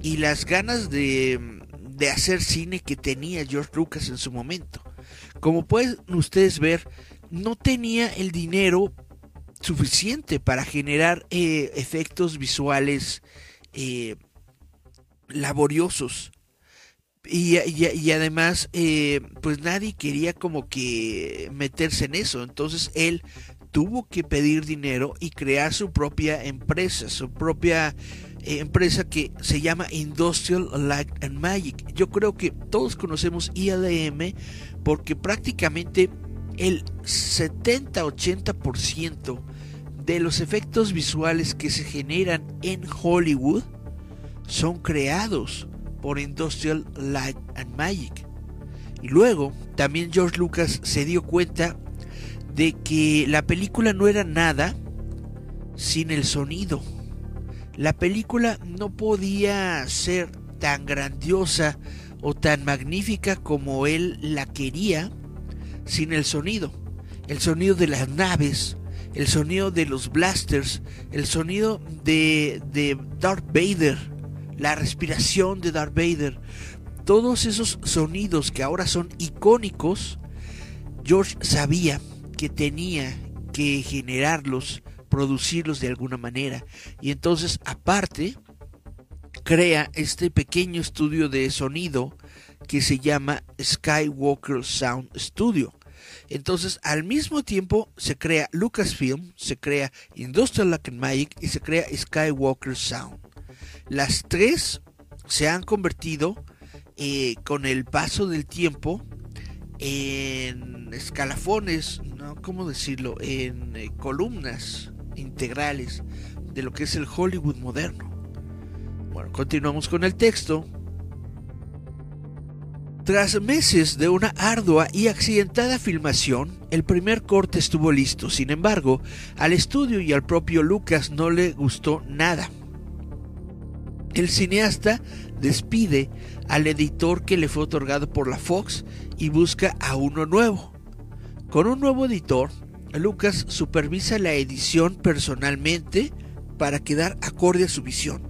y las ganas de, hacer cine que tenía George Lucas en su momento. Como pueden ustedes ver, no tenía el dinero suficiente para generar eh, efectos visuales eh, laboriosos. Y, además, eh, pues nadie quería como que meterse en eso. Entonces él tuvo que pedir dinero y crear su propia empresa, su propia eh, empresa que se llama Industrial Light and Magic. Yo creo que todos conocemos ILM porque prácticamente el 70-80% de los efectos visuales que se generan en Hollywood son creados por Industrial Light and Magic. Y luego también George Lucas se dio cuenta de que la película no era nada sin el sonido. La película no podía ser tan grandiosa o tan magnífica como él la quería sin el sonido. El sonido de las naves, el sonido de los blasters, el sonido de, de Darth Vader, la respiración de Darth Vader. Todos esos sonidos que ahora son icónicos, George sabía que tenía que generarlos, producirlos de alguna manera. Y entonces, aparte, crea este pequeño estudio de sonido que se llama Skywalker Sound Studio. Entonces, al mismo tiempo se crea Lucasfilm, se crea Industrial Light and Magic y se crea Skywalker Sound. Las tres se han convertido eh, con el paso del tiempo en escalafones, ¿no? ¿Cómo decirlo? En eh, columnas integrales de lo que es el Hollywood moderno. Continuamos con el texto. Tras meses de una ardua y accidentada filmación, el primer corte estuvo listo. Sin embargo, al estudio y al propio Lucas no le gustó nada. El cineasta despide al editor que le fue otorgado por la Fox y busca a uno nuevo. Con un nuevo editor, Lucas supervisa la edición personalmente para quedar acorde a su visión.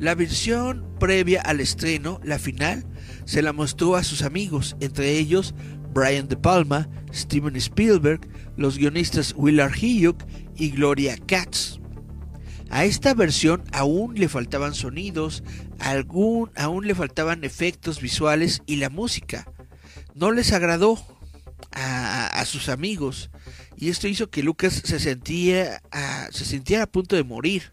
La versión previa al estreno, la final, se la mostró a sus amigos, entre ellos Brian De Palma, Steven Spielberg, los guionistas Willard Huyck y Gloria Katz. A esta versión aún le faltaban sonidos, algún, aún le faltaban efectos visuales y la música. No les agradó a, sus amigos y esto hizo que Lucas se sentía, se sentía a punto de morir.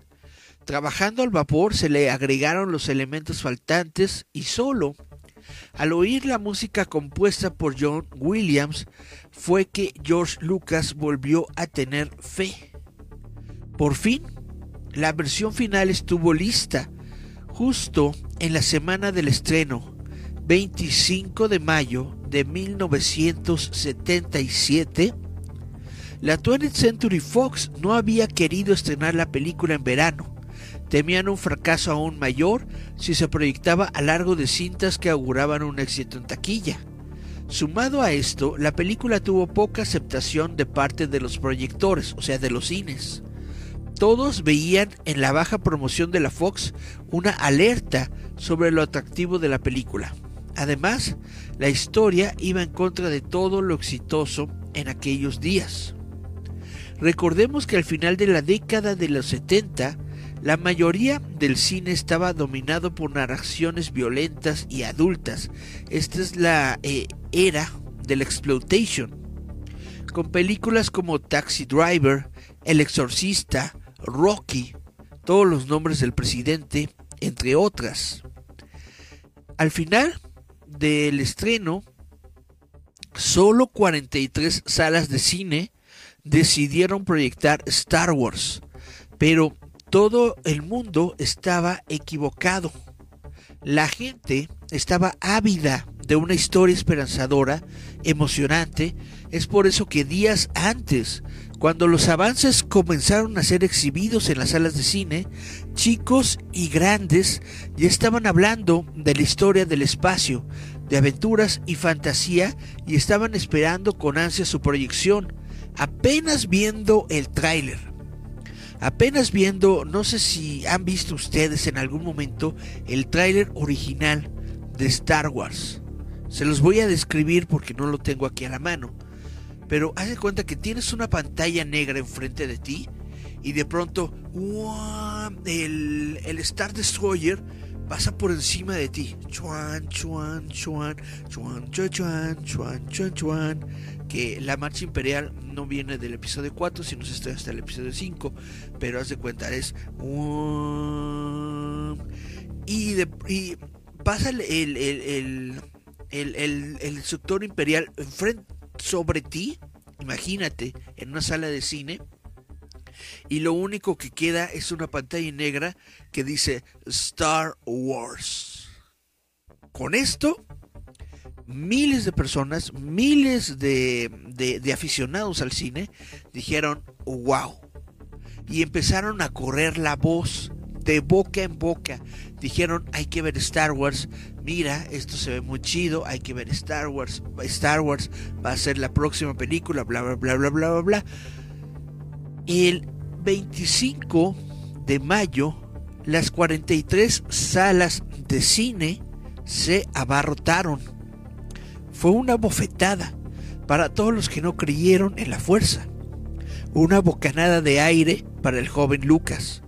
Trabajando al vapor se le agregaron los elementos faltantes y solo Al oír la música compuesta por John Williams, fue que George Lucas volvió a tener fe. Por fin, la versión final estuvo lista, justo en la semana del estreno, 25 de mayo de 1977. La 20th Century Fox no había querido estrenar la película en verano. Temían un fracaso aún mayor si se proyectaba a largo de cintas que auguraban un éxito en taquilla. Sumado a esto, la película tuvo poca aceptación de parte de los proyectores, o sea, de los cines. Todos veían en la baja promoción de la Fox una alerta sobre lo atractivo de la película. Además, la historia iba en contra de todo lo exitoso en aquellos días. Recordemos que al final de la década de los 70, la mayoría del cine estaba dominado por narraciones violentas y adultas. Esta es la eh, era del exploitation. Con películas como Taxi Driver, El Exorcista, Rocky, todos los nombres del presidente, entre otras. Al final del estreno, solo 43 salas de cine decidieron proyectar Star Wars, pero todo el mundo estaba equivocado. La gente estaba ávida de una historia esperanzadora, emocionante. Es por eso que días antes cuando los avances comenzaron a ser exhibidos en las salas de cine, chicos y grandes ya estaban hablando de la historia del espacio, de aventuras y fantasía y estaban esperando con ansia su proyección, apenas viendo el tráiler. Apenas viendo, no sé si han visto ustedes en algún momento el tráiler original de Star Wars. Se los voy a describir porque no lo tengo aquí a la mano pero haz de cuenta que tienes una pantalla negra enfrente de ti y de pronto el, el Star Destroyer pasa por encima de ti. Chuan, chuan, chuan, chuan, chuan, chuan, chuan. La marcha imperial no viene del episodio 4, sino se está hasta el episodio 5. Pero haz de cuenta, es. Y, pasa el, el, el, el, el, el sector imperial enfrente sobre ti, imagínate, en una sala de cine, y lo único que queda es una pantalla negra que dice Star Wars. Con esto, miles de personas, miles de, aficionados al cine dijeron, wow. Y empezaron a correr la voz de boca en boca. Dijeron, hay que ver Star Wars. Mira, esto se ve muy chido. Hay que ver Star Wars. Star Wars va a ser la próxima película. Bla, bla, bla, bla, bla, bla, bla. El 25 de mayo, las 43 salas de cine se abarrotaron. Fue una bofetada para todos los que no creyeron en la fuerza. Una bocanada de aire para el joven Lucas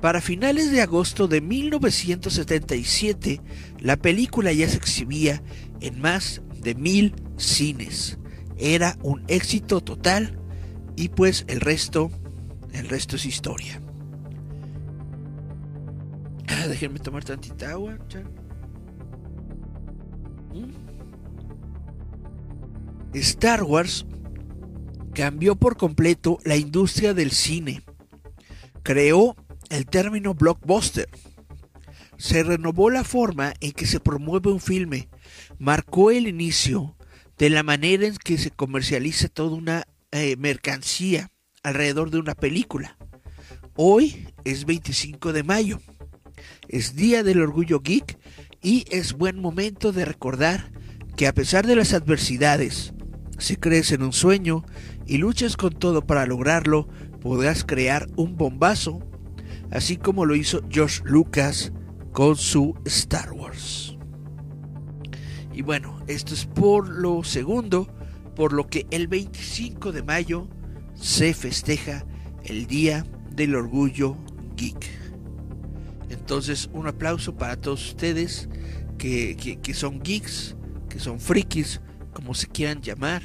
para finales de agosto de 1977, la película ya se exhibía en más de mil cines. Era un éxito total y pues el resto, el resto es historia. Ah, déjenme tomar tantita agua. Star Wars cambió por completo la industria del cine. Creó el término blockbuster. Se renovó la forma en que se promueve un filme, marcó el inicio de la manera en que se comercializa toda una eh, mercancía alrededor de una película. Hoy es 25 de mayo, es Día del Orgullo Geek y es buen momento de recordar que a pesar de las adversidades, si crees en un sueño y luchas con todo para lograrlo, podrás crear un bombazo así como lo hizo George Lucas con su Star Wars. Y bueno, esto es por lo segundo, por lo que el 25 de mayo se festeja el Día del Orgullo Geek. Entonces, un aplauso para todos ustedes que, que son geeks, que son frikis, como se quieran llamar.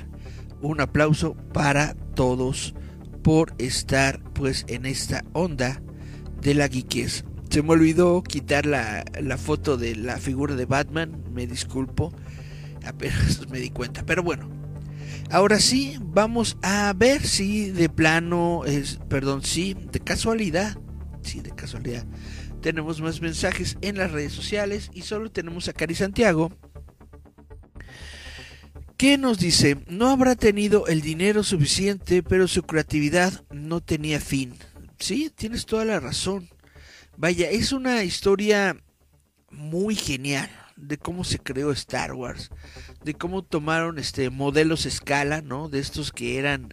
Un aplauso para todos por estar pues en esta onda de la geekes. Se me olvidó quitar la, la foto de la figura de Batman, me disculpo, apenas me di cuenta, pero bueno. Ahora sí, vamos a ver si de plano es, perdón, sí, de casualidad, sí, de casualidad. Tenemos más mensajes en las redes sociales y solo tenemos a Cari Santiago. ¿Qué nos dice? No habrá tenido el dinero suficiente, pero su creatividad no tenía fin. Sí, tienes toda la razón. Vaya, es una historia muy genial de cómo se creó Star Wars, de cómo tomaron este modelos escala, ¿no? De estos que eran,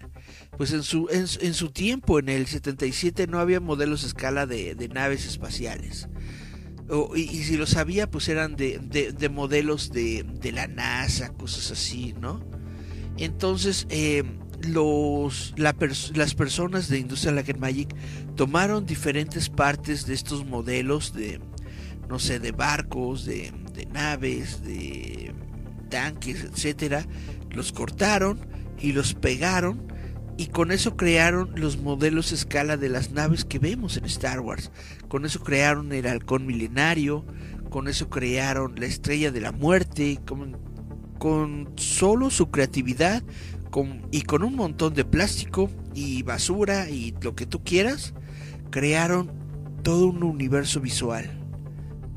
pues en su, en, su tiempo, en el 77 no había modelos escala de, naves espaciales. Y, si los había, pues eran de, de, modelos de, la NASA, cosas así, ¿no? Entonces, eh, los, las personas de Industrial Light Magic tomaron diferentes partes de estos modelos de, no sé, de barcos, de, de naves, de tanques, etcétera, los cortaron y los pegaron y con eso crearon los modelos escala de las naves que vemos en Star Wars. Con eso crearon el halcón milenario, con eso crearon la estrella de la muerte, con, con solo su creatividad con, y con un montón de plástico y basura y lo que tú quieras, crearon todo un universo visual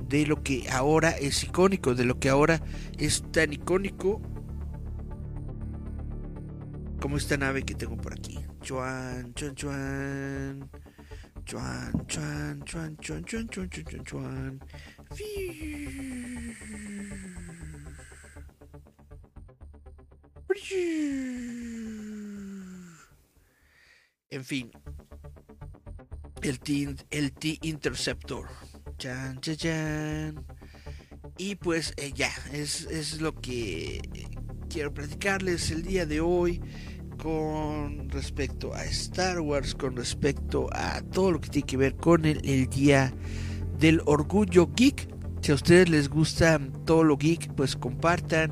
de lo que ahora es icónico, de lo que ahora es tan icónico como esta nave que tengo por aquí. Chuan, chuan, chuan. Chuan, chuan, chuan, chuan, chuan, chuan, chuan, chuan, En fin, el T, el T Interceptor. Chan, chan, chan. Y pues eh, ya, es, es lo que eh, quiero platicarles el día de hoy con respecto a Star Wars, con respecto a todo lo que tiene que ver con el, el día del orgullo geek. Si a ustedes les gusta todo lo geek, pues compartan,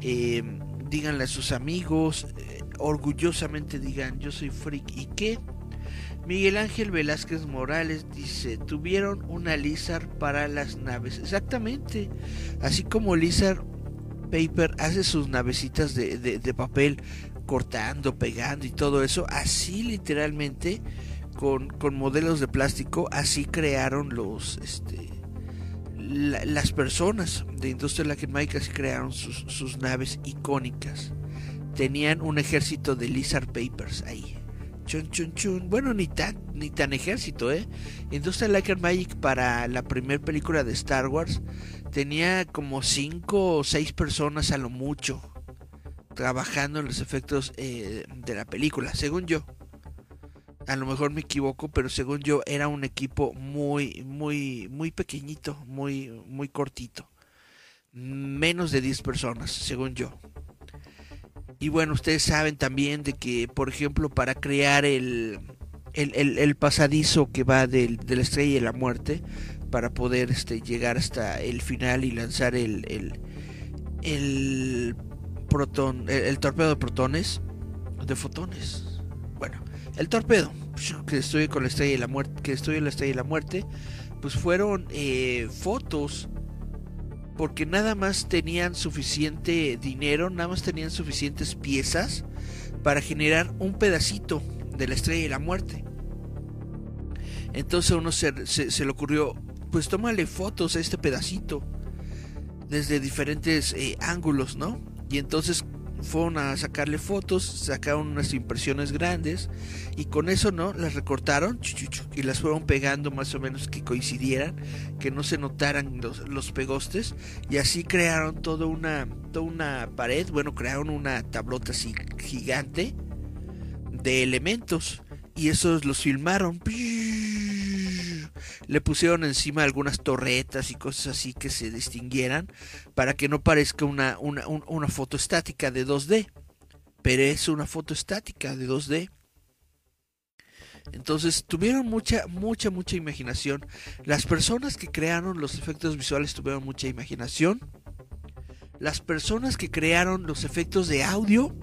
eh, díganle a sus amigos, eh, orgullosamente digan yo soy freak y qué. Miguel Ángel Velázquez Morales dice, tuvieron una Lizard para las naves. Exactamente. Así como Lizard Paper hace sus navecitas de, de, papel cortando, pegando y todo eso, así literalmente con, con modelos de plástico, así crearon los... Este, las personas de Industrial Light Magic así crearon sus, sus naves icónicas. Tenían un ejército de Lizard Papers ahí. Chun, chun, chun. Bueno, ni tan, ni tan ejército, ¿eh? Industrial Light and Magic para la primera película de Star Wars tenía como 5 o 6 personas a lo mucho trabajando en los efectos eh, de la película, según yo. A lo mejor me equivoco, pero según yo era un equipo muy, muy, muy pequeñito, muy, muy cortito. Menos de 10 personas, según yo. Y bueno, ustedes saben también de que, por ejemplo, para crear el, el, pasadizo que va de la estrella de la muerte, para poder este, llegar hasta el final y lanzar el, el, el proton, el, torpedo de protones, de fotones. Bueno, el torpedo que estoy con la estrella de la muerte, que estoy en la estrella de la muerte, pues fueron eh, fotos porque nada más tenían suficiente dinero, nada más tenían suficientes piezas para generar un pedacito de la estrella de la muerte. Entonces uno se, se, le ocurrió, pues tómale fotos a este pedacito desde diferentes eh, ángulos, ¿no? Y entonces fueron a sacarle fotos, sacaron unas impresiones grandes y con eso no las recortaron y las fueron pegando más o menos que coincidieran, que no se notaran los, pegostes y así crearon toda una, toda una pared, bueno, crearon una tablota así gigante de elementos y esos los filmaron le pusieron encima algunas torretas y cosas así que se distinguieran para que no parezca una, una, foto estática de 2D, pero es una foto estática de 2D. Entonces tuvieron mucha, mucha, mucha imaginación. Las personas que crearon los efectos visuales tuvieron mucha imaginación. Las personas que crearon los efectos de audio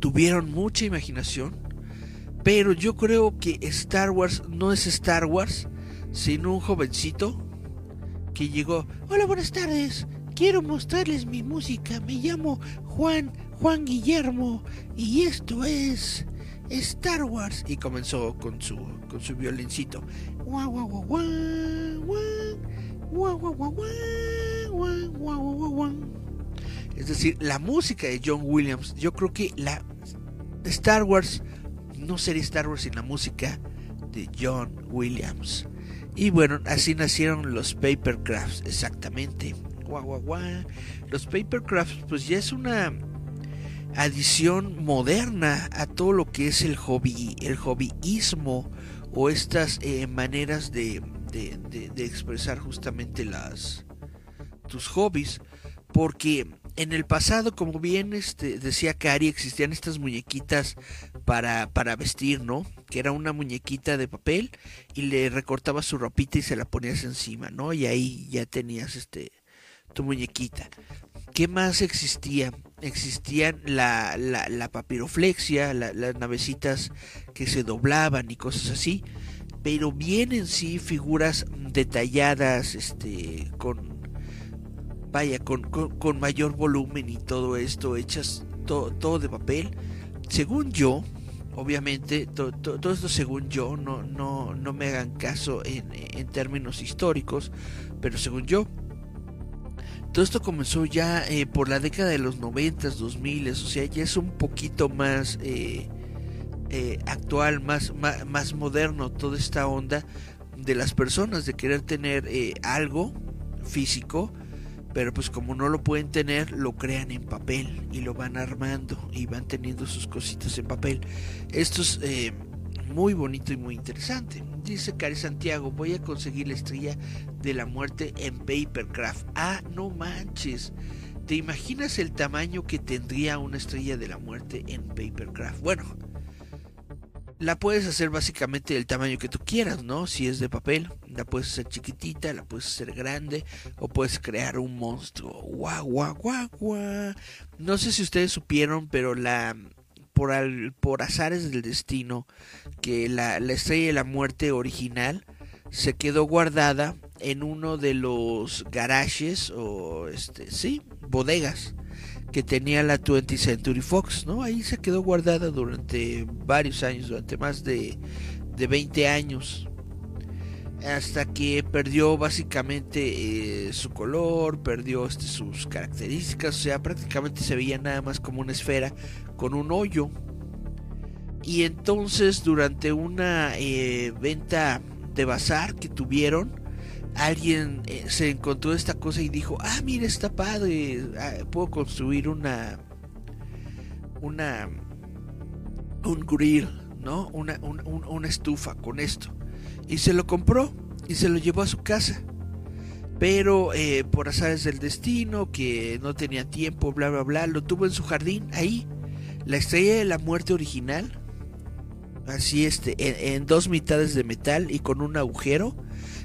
tuvieron mucha imaginación. Pero yo creo que Star Wars no es Star Wars, sino un jovencito que llegó. Hola, buenas tardes. Quiero mostrarles mi música. Me llamo Juan, Juan Guillermo. Y esto es Star Wars. Y comenzó con su, con su violincito. Es decir, la música de John Williams. Yo creo que la Star Wars no sería Star Wars sin la música de John Williams. Y bueno, así nacieron los papercrafts, exactamente. Guau, guau, guau. Los papercrafts, pues ya es una adición moderna a todo lo que es el hobby, el hobbyismo o estas eh, maneras de, de, de, de expresar justamente las tus hobbies. Porque en el pasado, como bien este, decía Cari, existían estas muñequitas para, para vestir, ¿no? Que era una muñequita de papel y le recortabas su ropita y se la ponías encima, ¿no? Y ahí ya tenías este tu muñequita. ¿Qué más existía? Existían la, la, la papiroflexia, la, las navecitas que se doblaban y cosas así. Pero bien en sí figuras detalladas, este, con vaya, con, con, mayor volumen y todo esto, hechas to, todo de papel. Según yo, obviamente, to, to, todo esto según yo, no, no, no me hagan caso en, en, términos históricos, pero según yo, todo esto comenzó ya eh, por la década de los 90, 2000, o sea, ya es un poquito más eh, eh, actual, más, más, más, moderno toda esta onda de las personas de querer tener algo físico pero pues como no lo pueden tener, lo crean en papel y lo van armando y van teniendo sus cositas en papel. Esto es eh, muy bonito y muy interesante. Dice Cari Santiago, voy a conseguir la estrella de la muerte en Papercraft. Ah, no manches. ¿Te imaginas el tamaño que tendría una estrella de la muerte en Papercraft? Bueno, la puedes hacer básicamente del tamaño que tú quieras, ¿no? Si es de papel, la puedes hacer chiquitita, la puedes hacer grande o puedes crear un monstruo. Guau, guau, guau, guau. No sé si ustedes supieron, pero la por al, por azares del destino que la, la estrella de la muerte original se quedó guardada en uno de los garajes o este, sí, bodegas que tenía la 20th Century Fox, ¿no? Ahí se quedó guardada durante varios años, durante más de, de 20 años, hasta que perdió básicamente eh, su color, perdió este, sus características, o sea, prácticamente se veía nada más como una esfera con un hoyo. Y entonces durante una eh, venta de bazar que tuvieron, alguien eh, se encontró esta cosa y dijo, ah, mira, está padre, ah, puedo construir una, una, un grill, ¿no? Una, un, un, una estufa con esto. Y se lo compró y se lo llevó a su casa. Pero eh, por azares del destino, que no tenía tiempo, bla, bla, bla, lo tuvo en su jardín, ahí. La estrella de la muerte original, así este, en dos mitades de metal y con un agujero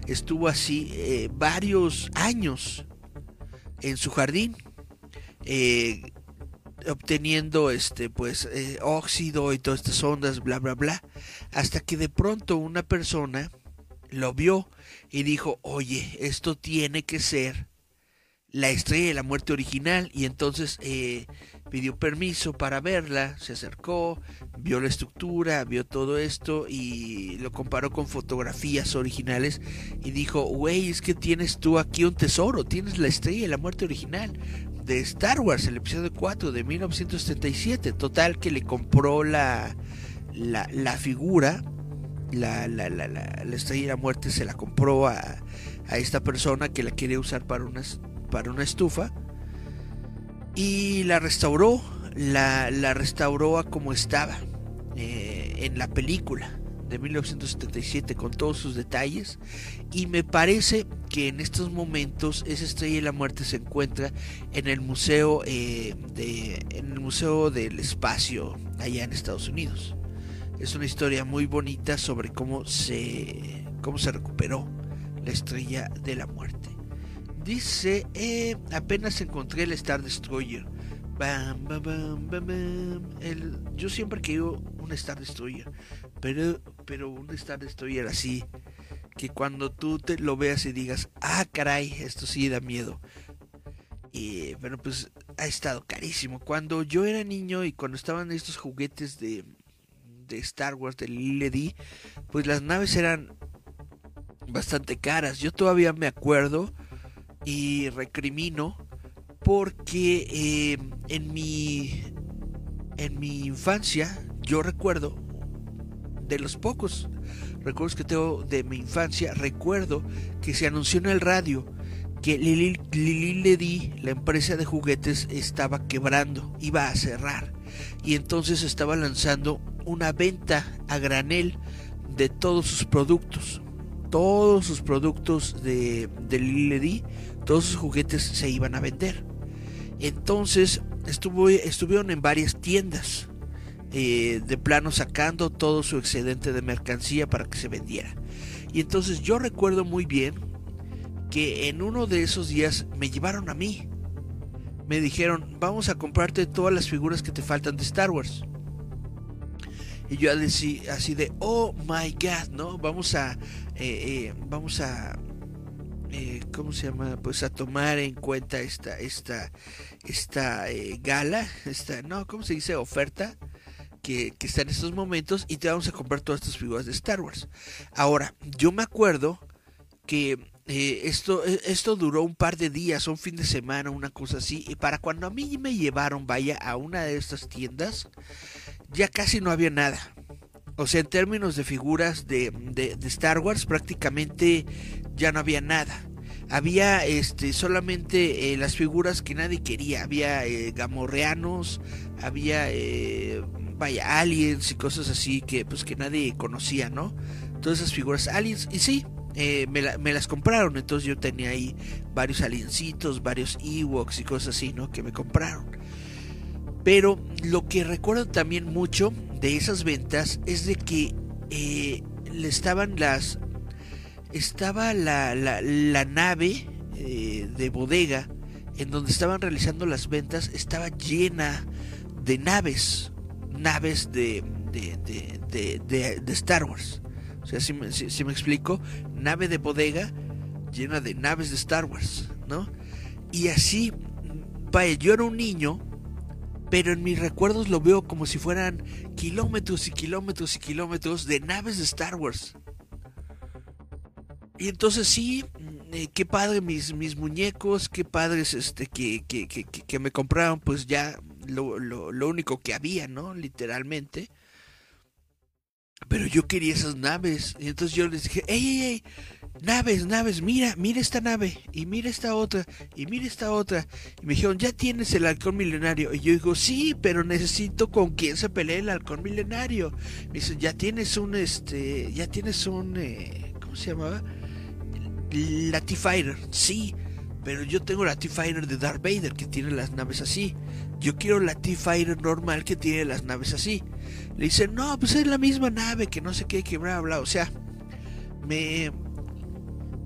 estuvo así eh, varios años en su jardín eh, obteniendo este pues eh, óxido y todas estas ondas bla bla bla hasta que de pronto una persona lo vio y dijo oye esto tiene que ser la estrella de la muerte original y entonces pidió permiso para verla, se acercó, vio la estructura, vio todo esto y lo comparó con fotografías originales y dijo, güey, es que tienes tú aquí un tesoro, tienes la estrella de la muerte original de Star Wars, el episodio 4 de 1977, total que le compró la, la, la figura, la, la, la, la, la estrella de la muerte se la compró a, a esta persona que la quiere usar para unas para una estufa y la restauró, la, la restauró a como estaba eh, en la película de 1977 con todos sus detalles. Y me parece que en estos momentos esa estrella de la muerte se encuentra en el museo eh, de en el museo del espacio allá en Estados Unidos. Es una historia muy bonita sobre cómo se cómo se recuperó la estrella de la muerte Dice, eh, apenas encontré el Star Destroyer. Bam, bam, bam, bam, bam. Yo siempre quiero un Star Destroyer, pero, pero un Star Destroyer así, que cuando tú te lo veas y digas, ah, caray, esto sí da miedo. Y, bueno, pues ha estado carísimo. Cuando yo era niño y cuando estaban estos juguetes de, de Star Wars, de Lily pues las naves eran bastante caras. Yo todavía me acuerdo y recrimino porque eh, en mi en mi infancia yo recuerdo de los pocos recuerdos que tengo de mi infancia recuerdo que se anunció en el radio que Lili, Ledy, la empresa de juguetes, estaba quebrando, iba a cerrar. Y entonces estaba lanzando una venta a granel de todos sus productos. Todos sus productos de, de Lili Ledy, todos sus juguetes se iban a vender. Entonces estuvo, estuvieron en varias tiendas. Eh, de plano sacando todo su excedente de mercancía para que se vendiera. Y entonces yo recuerdo muy bien que en uno de esos días me llevaron a mí. Me dijeron, vamos a comprarte todas las figuras que te faltan de Star Wars. Y yo así, así de, oh my god, ¿no? Vamos a, eh, eh, vamos a, eh, ¿cómo se llama? Pues a tomar en cuenta esta, esta, esta gala, esta, no, ¿cómo se dice? Oferta. Que, que, está en estos momentos y te vamos a comprar todas estas figuras de Star Wars. Ahora, yo me acuerdo que eh, esto, eh, esto duró un par de días, un fin de semana, una cosa así. Y para cuando a mí me llevaron, vaya, a una de estas tiendas, ya casi no había nada. O sea, en términos de figuras de, de, Star Wars, prácticamente ya no había nada. Había este, solamente eh, las figuras que nadie quería. Había gamorreanos, había, vaya, aliens y cosas así que, pues, que nadie conocía, ¿no? Todas esas figuras aliens. Y sí, eh, me, las compraron. Entonces yo tenía ahí varios aliencitos, varios Ewoks y cosas así, ¿no? Que me compraron. Pero lo que recuerdo también mucho de esas ventas es de que eh, estaban las. Estaba la, la, nave eh, de bodega en donde estaban realizando las ventas, estaba llena de naves. Naves de, de, de Star Wars. O sea, si me, explico, nave de bodega llena de naves de Star Wars, ¿no? Y así, vaya, yo era un niño, pero en mis recuerdos lo veo como si fueran kilómetros y kilómetros y kilómetros de naves de Star Wars. Y entonces sí, eh, qué padre mis, mis muñecos, qué padres este, que, que, que, que me compraron pues ya lo, lo, lo, único que había, ¿no? Literalmente. Pero yo quería esas naves. Y entonces yo les dije, ¡ey, ey, ey! Naves, naves, mira, mira esta nave. Y mira esta otra. Y mira esta otra. Y me dijeron, ya tienes el halcón milenario. Y yo digo, sí, pero necesito con quién se pelea el halcón milenario. Me dicen, ya tienes un, este, ya tienes un, eh, ¿cómo se llamaba? La T-Fighter. Sí, pero yo tengo la T-Fighter de Darth Vader que tiene las naves así. Yo quiero la T-Fighter normal que tiene las naves así. Le dicen, no, pues es la misma nave, que no sé qué, que bla, bla. O sea, me...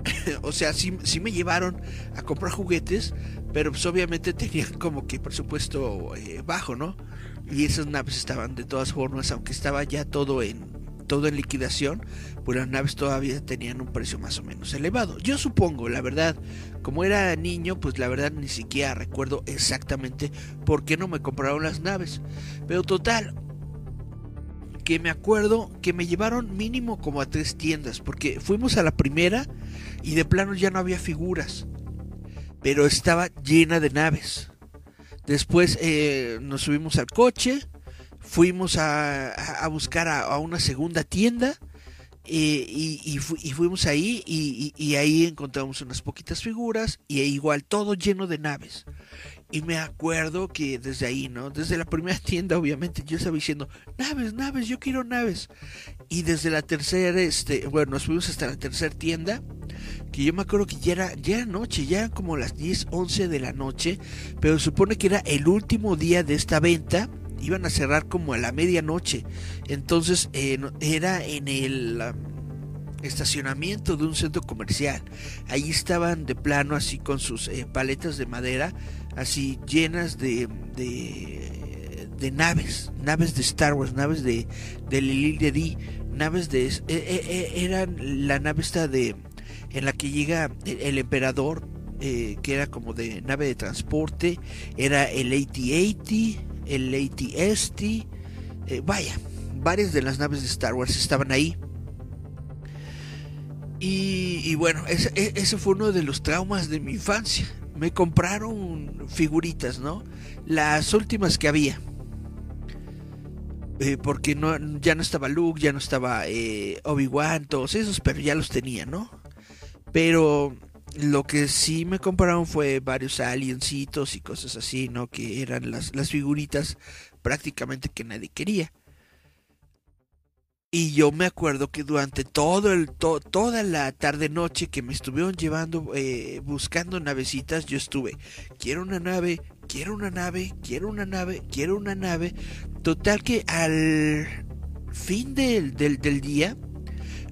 o sea, sí, sí, me llevaron a comprar juguetes, pero pues obviamente tenían como que presupuesto eh, bajo, ¿no? Y esas naves estaban de todas formas, aunque estaba ya todo en todo en liquidación, pues las naves todavía tenían un precio más o menos elevado. Yo supongo, la verdad, como era niño, pues la verdad ni siquiera recuerdo exactamente por qué no me compraron las naves. Pero total, que me acuerdo que me llevaron mínimo como a tres tiendas, porque fuimos a la primera y de plano ya no había figuras, pero estaba llena de naves. Después eh, nos subimos al coche, fuimos a, buscar a, una segunda tienda eh, y, fuimos ahí y, ahí encontramos unas poquitas figuras y igual todo lleno de naves. Y me acuerdo que desde ahí, ¿no? Desde la primera tienda, obviamente, yo estaba diciendo, naves, naves, yo quiero naves. Y desde la tercera, este, bueno, nos fuimos hasta la tercera tienda, que yo me acuerdo que ya era, ya noche, ya eran como las 10, 11 de la noche, pero supone que era el último día de esta venta iban a cerrar como a la medianoche. Entonces eh, era en el estacionamiento de un centro comercial. Ahí estaban de plano así con sus eh, paletas de madera, así llenas de, de, naves, naves de Star Wars, naves de, de naves de... eh, eh, eh, eran la nave esta de... En la que llega el, emperador, eh, que era como de nave de transporte. Era el AT-80, el AT-ST. eh, vaya, varias de las naves de Star Wars estaban ahí. Y, bueno, ese, e- ese fue uno de los traumas de mi infancia. Me compraron figuritas, ¿no? Las últimas que había. Eh, porque no, ya no estaba Luke, ya no estaba eh, Obi-Wan, todos esos, pero ya los tenía, ¿no? Pero lo que sí me compraron fue varios aliencitos y cosas así, ¿no? Que eran las, las figuritas prácticamente que nadie quería. Y yo me acuerdo que durante todo el to- toda la tarde noche que me estuvieron llevando eh, buscando navecitas, yo estuve, quiero una nave, quiero una nave, quiero una nave, quiero una nave. Total que al fin del, del, día,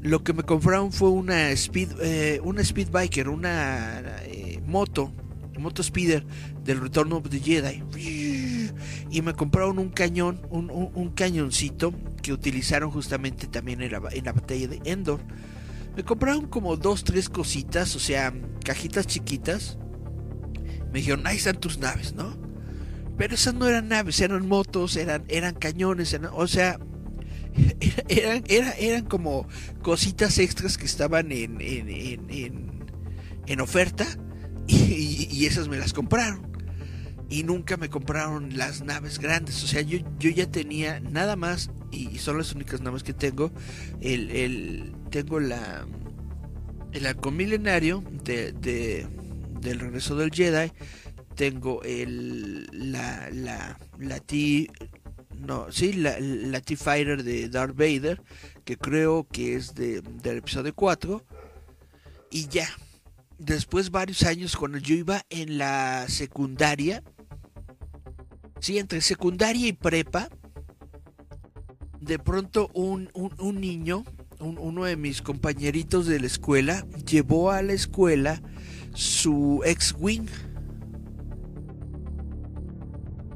lo que me compraron fue una speed, eh, una speed biker, una eh, moto, moto speeder del Return of the Jedi. Y me compraron un cañón, un, un- cañoncito que utilizaron justamente también en la, en la batalla de Endor. Me compraron como dos, tres cositas, o sea, cajitas chiquitas. Me dijeron, ahí están tus naves, ¿no? Pero esas no eran naves, eran motos, eran, eran cañones, eran- o sea, era- eran, era- eran como cositas extras que estaban en, en, en, en- oferta y esas me las compraron. Y nunca me compraron las naves grandes. O sea, yo, yo ya tenía nada más, y son las únicas naves que tengo. El, el- tengo la el halcón milenario de, de- del regreso del Jedi. Tengo el la la la T no, sí, la, la T-Fighter de Darth Vader, que creo que es de, del episodio 4. Y ya. Después varios años cuando yo iba en la secundaria, sí, entre secundaria y prepa, de pronto un, un, niño, un- uno de mis compañeritos de la escuela, llevó a la escuela su ex-wing.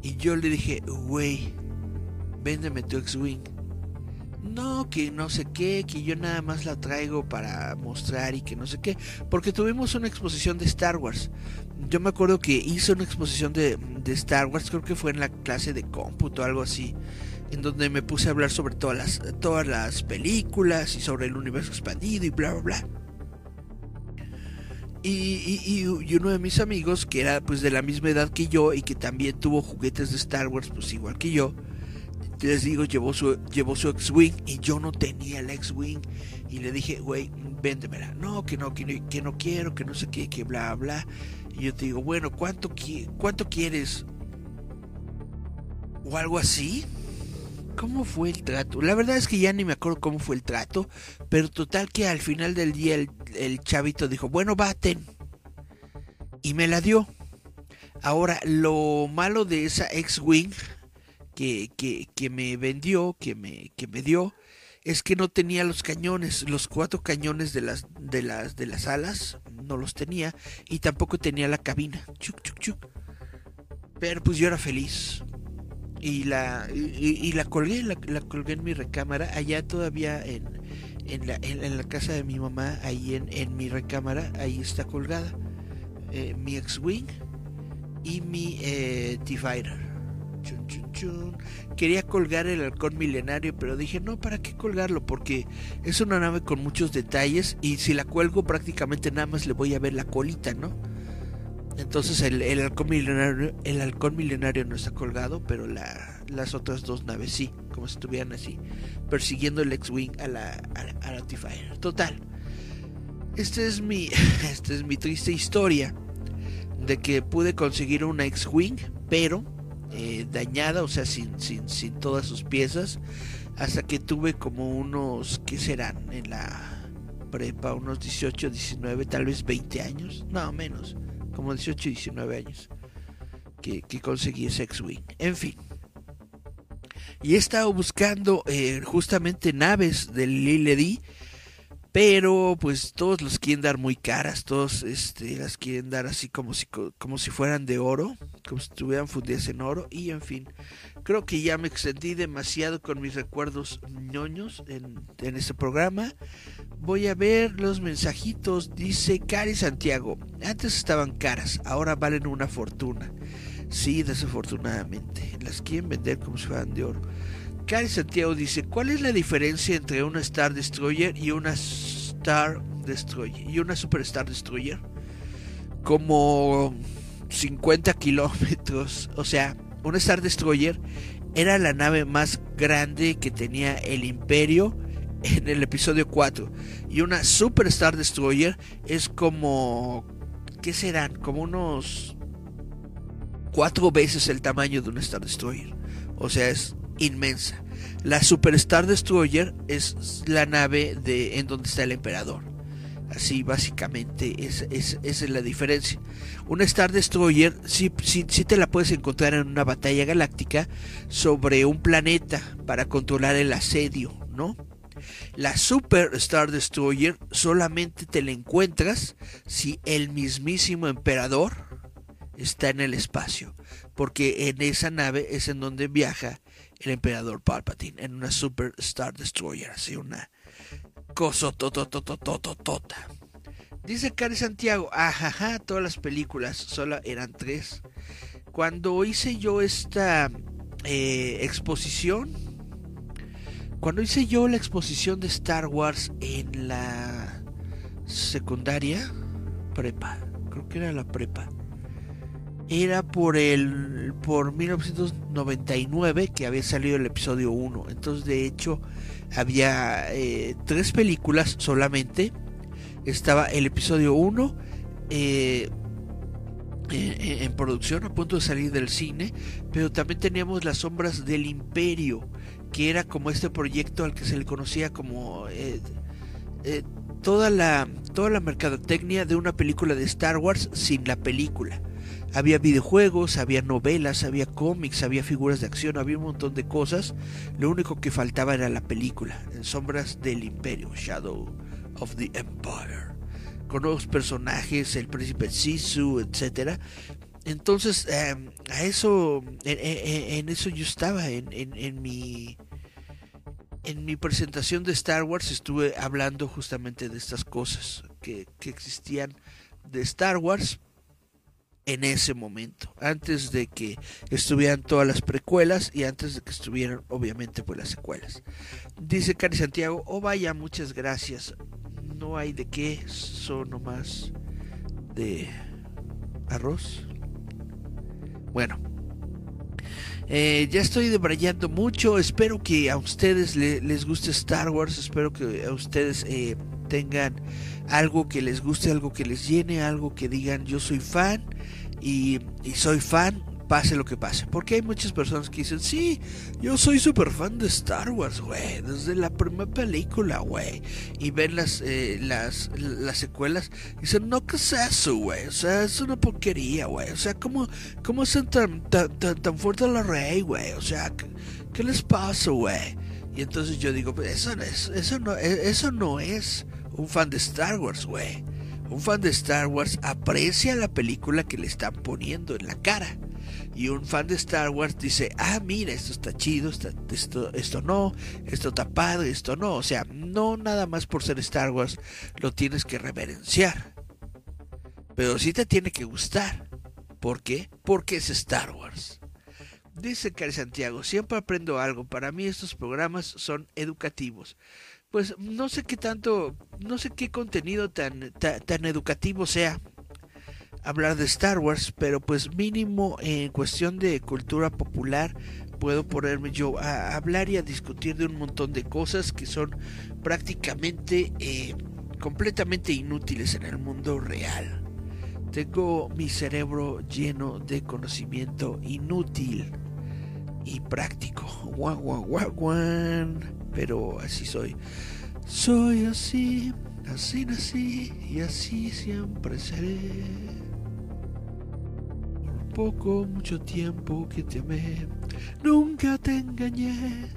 Y yo le dije, güey, véndeme tu X-Wing. No, que no sé qué, que yo nada más la traigo para mostrar y que no sé qué. Porque tuvimos una exposición de Star Wars. Yo me acuerdo que hice una exposición de, de Star Wars, creo que fue en la clase de cómputo o algo así. En donde me puse a hablar sobre todas las, todas las películas y sobre el universo expandido y bla, bla, bla. Y, y- uno de mis amigos, que era pues de la misma edad que yo y que también tuvo juguetes de Star Wars, pues igual que yo, les digo, llevó su, llevó su X-Wing y yo no tenía el X-Wing. Y le dije, güey, véndemela. No, que no, que no, que no quiero, que no sé qué, que bla, bla. Y yo te digo, bueno, ¿cuánto, qui- cuánto quieres? O algo así. ¿Cómo fue el trato? La verdad es que ya ni me acuerdo cómo fue el trato. Pero total que al final del día el, el chavito dijo, bueno, baten. Y me la dio. Ahora, lo malo de esa X-Wing que, que, que me vendió, que me, que me dio, es que no tenía los cañones, los cuatro cañones de las, de las, de las alas, no los tenía, y tampoco tenía la cabina. Pero pues yo era feliz. Y la, y, la colgué, la, colgué en mi recámara, allá todavía en, en, la, en, en la casa de mi mamá, ahí en, en mi recámara, ahí está colgada. eh, mi X-Wing y mi eh, T-Fighter. Quería colgar el halcón milenario, pero dije, no, ¿para qué colgarlo? Porque es una nave con muchos detalles y si la cuelgo prácticamente nada más le voy a ver la colita, ¿no? Entonces el, halcón milenario, no está colgado, pero la, las otras dos naves sí, como si estuvieran así, persiguiendo el X-Wing a la, a, T-Fighter. Total. Este es esta es mi triste historia de que pude conseguir una X-Wing, pero eh, dañada, o sea, sin, sin, sin todas sus piezas, hasta que tuve como unos, ¿qué serán? En la prepa, unos 18, 19, tal vez 20 años, no menos, como 18, 19 años, que, que conseguí ese X-Wing. En fin. Y he estado buscando eh, justamente naves del Liledi pero pues todos los quieren dar muy caras, todos este, las quieren dar así como si, como si fueran de oro, como si estuvieran fundidas en oro, y en fin, creo que ya me extendí demasiado con mis recuerdos ñoños en, en este programa. Voy a ver los mensajitos, dice Cari Santiago, antes estaban caras, ahora valen una fortuna. Sí, desafortunadamente, las quieren vender como si fueran de oro. Cari Santiago dice, ¿cuál es la diferencia entre una Star Destroyer y una Star Destroyer y una Super Star Destroyer? Como 50 kilómetros. O sea, una Star Destroyer era la nave más grande que tenía el Imperio en el episodio 4. Y una Super Star Destroyer es como... ¿Qué serán? Como unos... Cuatro veces el tamaño de una Star Destroyer. O sea, es inmensa. La Super Star Destroyer es la nave de, en donde está el emperador. Así básicamente es, esa es la diferencia. Una Star Destroyer sí, sí, sí, te la puedes encontrar en una batalla galáctica sobre un planeta para controlar el asedio, ¿no? La Super Star Destroyer solamente te la encuentras si el mismísimo emperador está en el espacio. Porque en esa nave es en donde viaja el emperador Palpatine en una Super Star Destroyer, así una cosa tota. Dice Cari Santiago, ajaja, todas las películas, solo eran tres. Cuando hice yo esta eh, exposición, cuando hice yo la exposición de Star Wars en la secundaria, prepa, creo que era la prepa era por el por 1999 que había salido el episodio 1 entonces de hecho había eh, tres películas solamente. Estaba el episodio 1 eh, en, producción a punto de salir del cine pero también teníamos las sombras del imperio que era como este proyecto al que se le conocía como eh, toda la toda la mercadotecnia de una película de Star Wars sin la película había videojuegos, había novelas, había cómics, había figuras de acción, había un montón de cosas. Lo único que faltaba era la película, En Sombras del Imperio, Shadow of the Empire. Con nuevos personajes, el príncipe Sisu, etc. Entonces, em, a eso, en, eso yo estaba, en, en, mi en mi presentación de Star Wars estuve hablando justamente de estas cosas que, que, existían de Star Wars en ese momento, antes de que estuvieran todas las precuelas y antes de que estuvieran obviamente pues las secuelas. Dice Cari Santiago, oh vaya, muchas gracias. No hay de qué, son nomás de arroz. Bueno, eh, ya estoy debrayando mucho. Espero que a ustedes les guste Star Wars. Espero que a ustedes eh, tengan algo que les guste, algo que les llene, algo que digan yo soy fan y, soy fan, pase lo que pase. Porque hay muchas personas que dicen, sí, yo soy súper fan de Star Wars, güey, desde la primera película, güey. Y ven las, eh, las, las secuelas y dicen, no, ¿qué es eso, güey? O sea, es una porquería, güey. O sea, ¿cómo, cómo son tan, tan, tan, fuertes los rey, güey? O sea, ¿qué, les pasa, güey? Y entonces yo digo, pues eso, es, eso, no, eso no es un fan de Star Wars, güey. Un fan de Star Wars aprecia la película que le están poniendo en la cara. Y un fan de Star Wars dice, ah, mira, esto está chido, esto, esto no, esto padre, esto no. O sea, no nada más por ser Star Wars lo tienes que reverenciar. Pero sí te tiene que gustar. ¿Por qué? Porque es Star Wars. Dice Cari Santiago, siempre aprendo algo. Para mí estos programas son educativos pues no sé qué tanto, no sé qué contenido tan, tan, educativo sea hablar de Star Wars, pero pues mínimo en cuestión de cultura popular puedo ponerme yo a hablar y a discutir de un montón de cosas que son prácticamente eh, completamente inútiles en el mundo real. Tengo mi cerebro lleno de conocimiento inútil y práctico. Guau, guau, guau, pero así soy. Soy así, así nací y así siempre seré. Por poco, mucho tiempo que te amé, nunca te engañé,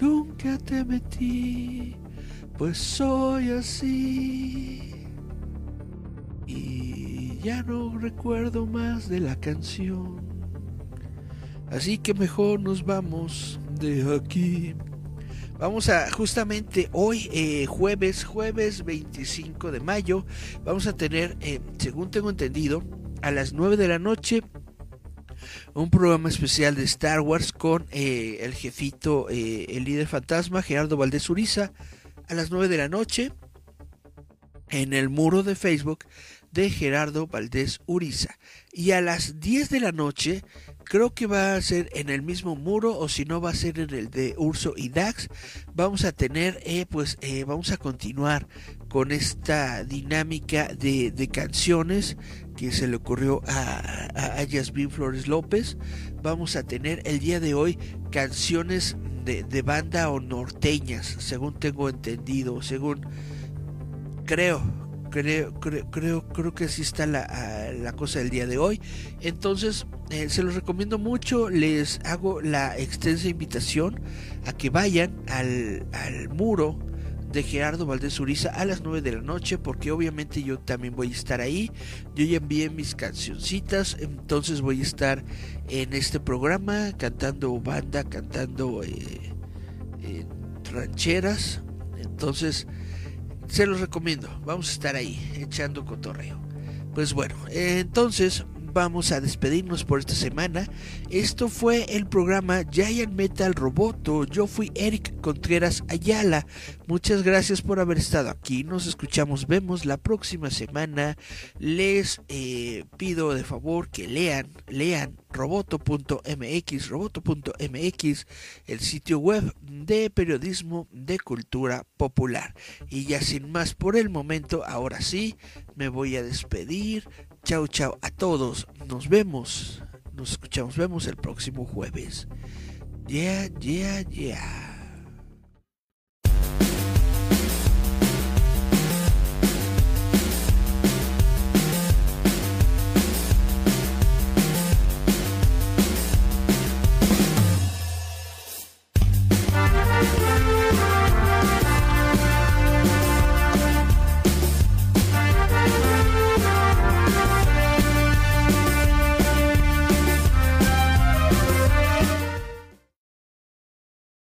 nunca te metí. Pues soy así. Y ya no recuerdo más de la canción. Así que mejor nos vamos de aquí. Vamos a justamente hoy, eh, jueves, jueves 25 de mayo, vamos a tener, eh, según tengo entendido, a las 9 de la noche un programa especial de Star Wars con eh, el jefito, el líder fantasma, Gerardo Valdés Uriza, a las 9 de la noche en el muro de Facebook de Gerardo Valdés Uriza. Y a las 10 de la noche creo que va a ser en el mismo muro o si no va a ser en el de Urso y Dax. Vamos a tener, eh, pues eh, vamos a continuar con esta dinámica de, canciones que se le ocurrió a, a, Flores López. Vamos a tener el día de hoy canciones de, de banda o norteñas, según tengo entendido, según creo, creo, creo, creo, creo que así está la, la cosa del día de hoy. Entonces, eh, se los recomiendo mucho. Les hago la extensa invitación a que vayan al, al muro de Gerardo Valdés Uriza a las 9 de la noche porque obviamente yo también voy a estar ahí. Yo ya envié mis cancioncitas, entonces voy a estar en este programa cantando banda, cantando eh, rancheras. Entonces se los recomiendo. Vamos a estar ahí echando cotorreo. Pues bueno, entonces vamos a despedirnos por esta semana. Esto fue el programa Giant Metal Roboto. Yo fui Eric Contreras Ayala. Muchas gracias por haber estado aquí. Nos escuchamos, vemos la próxima semana. Les eh, pido de favor que lean, lean roboto.mx, roboto.mx, el sitio web de periodismo de cultura popular. Y ya sin más por el momento, ahora sí, me voy a despedir. Chao, chao a todos. Nos vemos, nos escuchamos, vemos el próximo jueves. Yeah, yeah, yeah.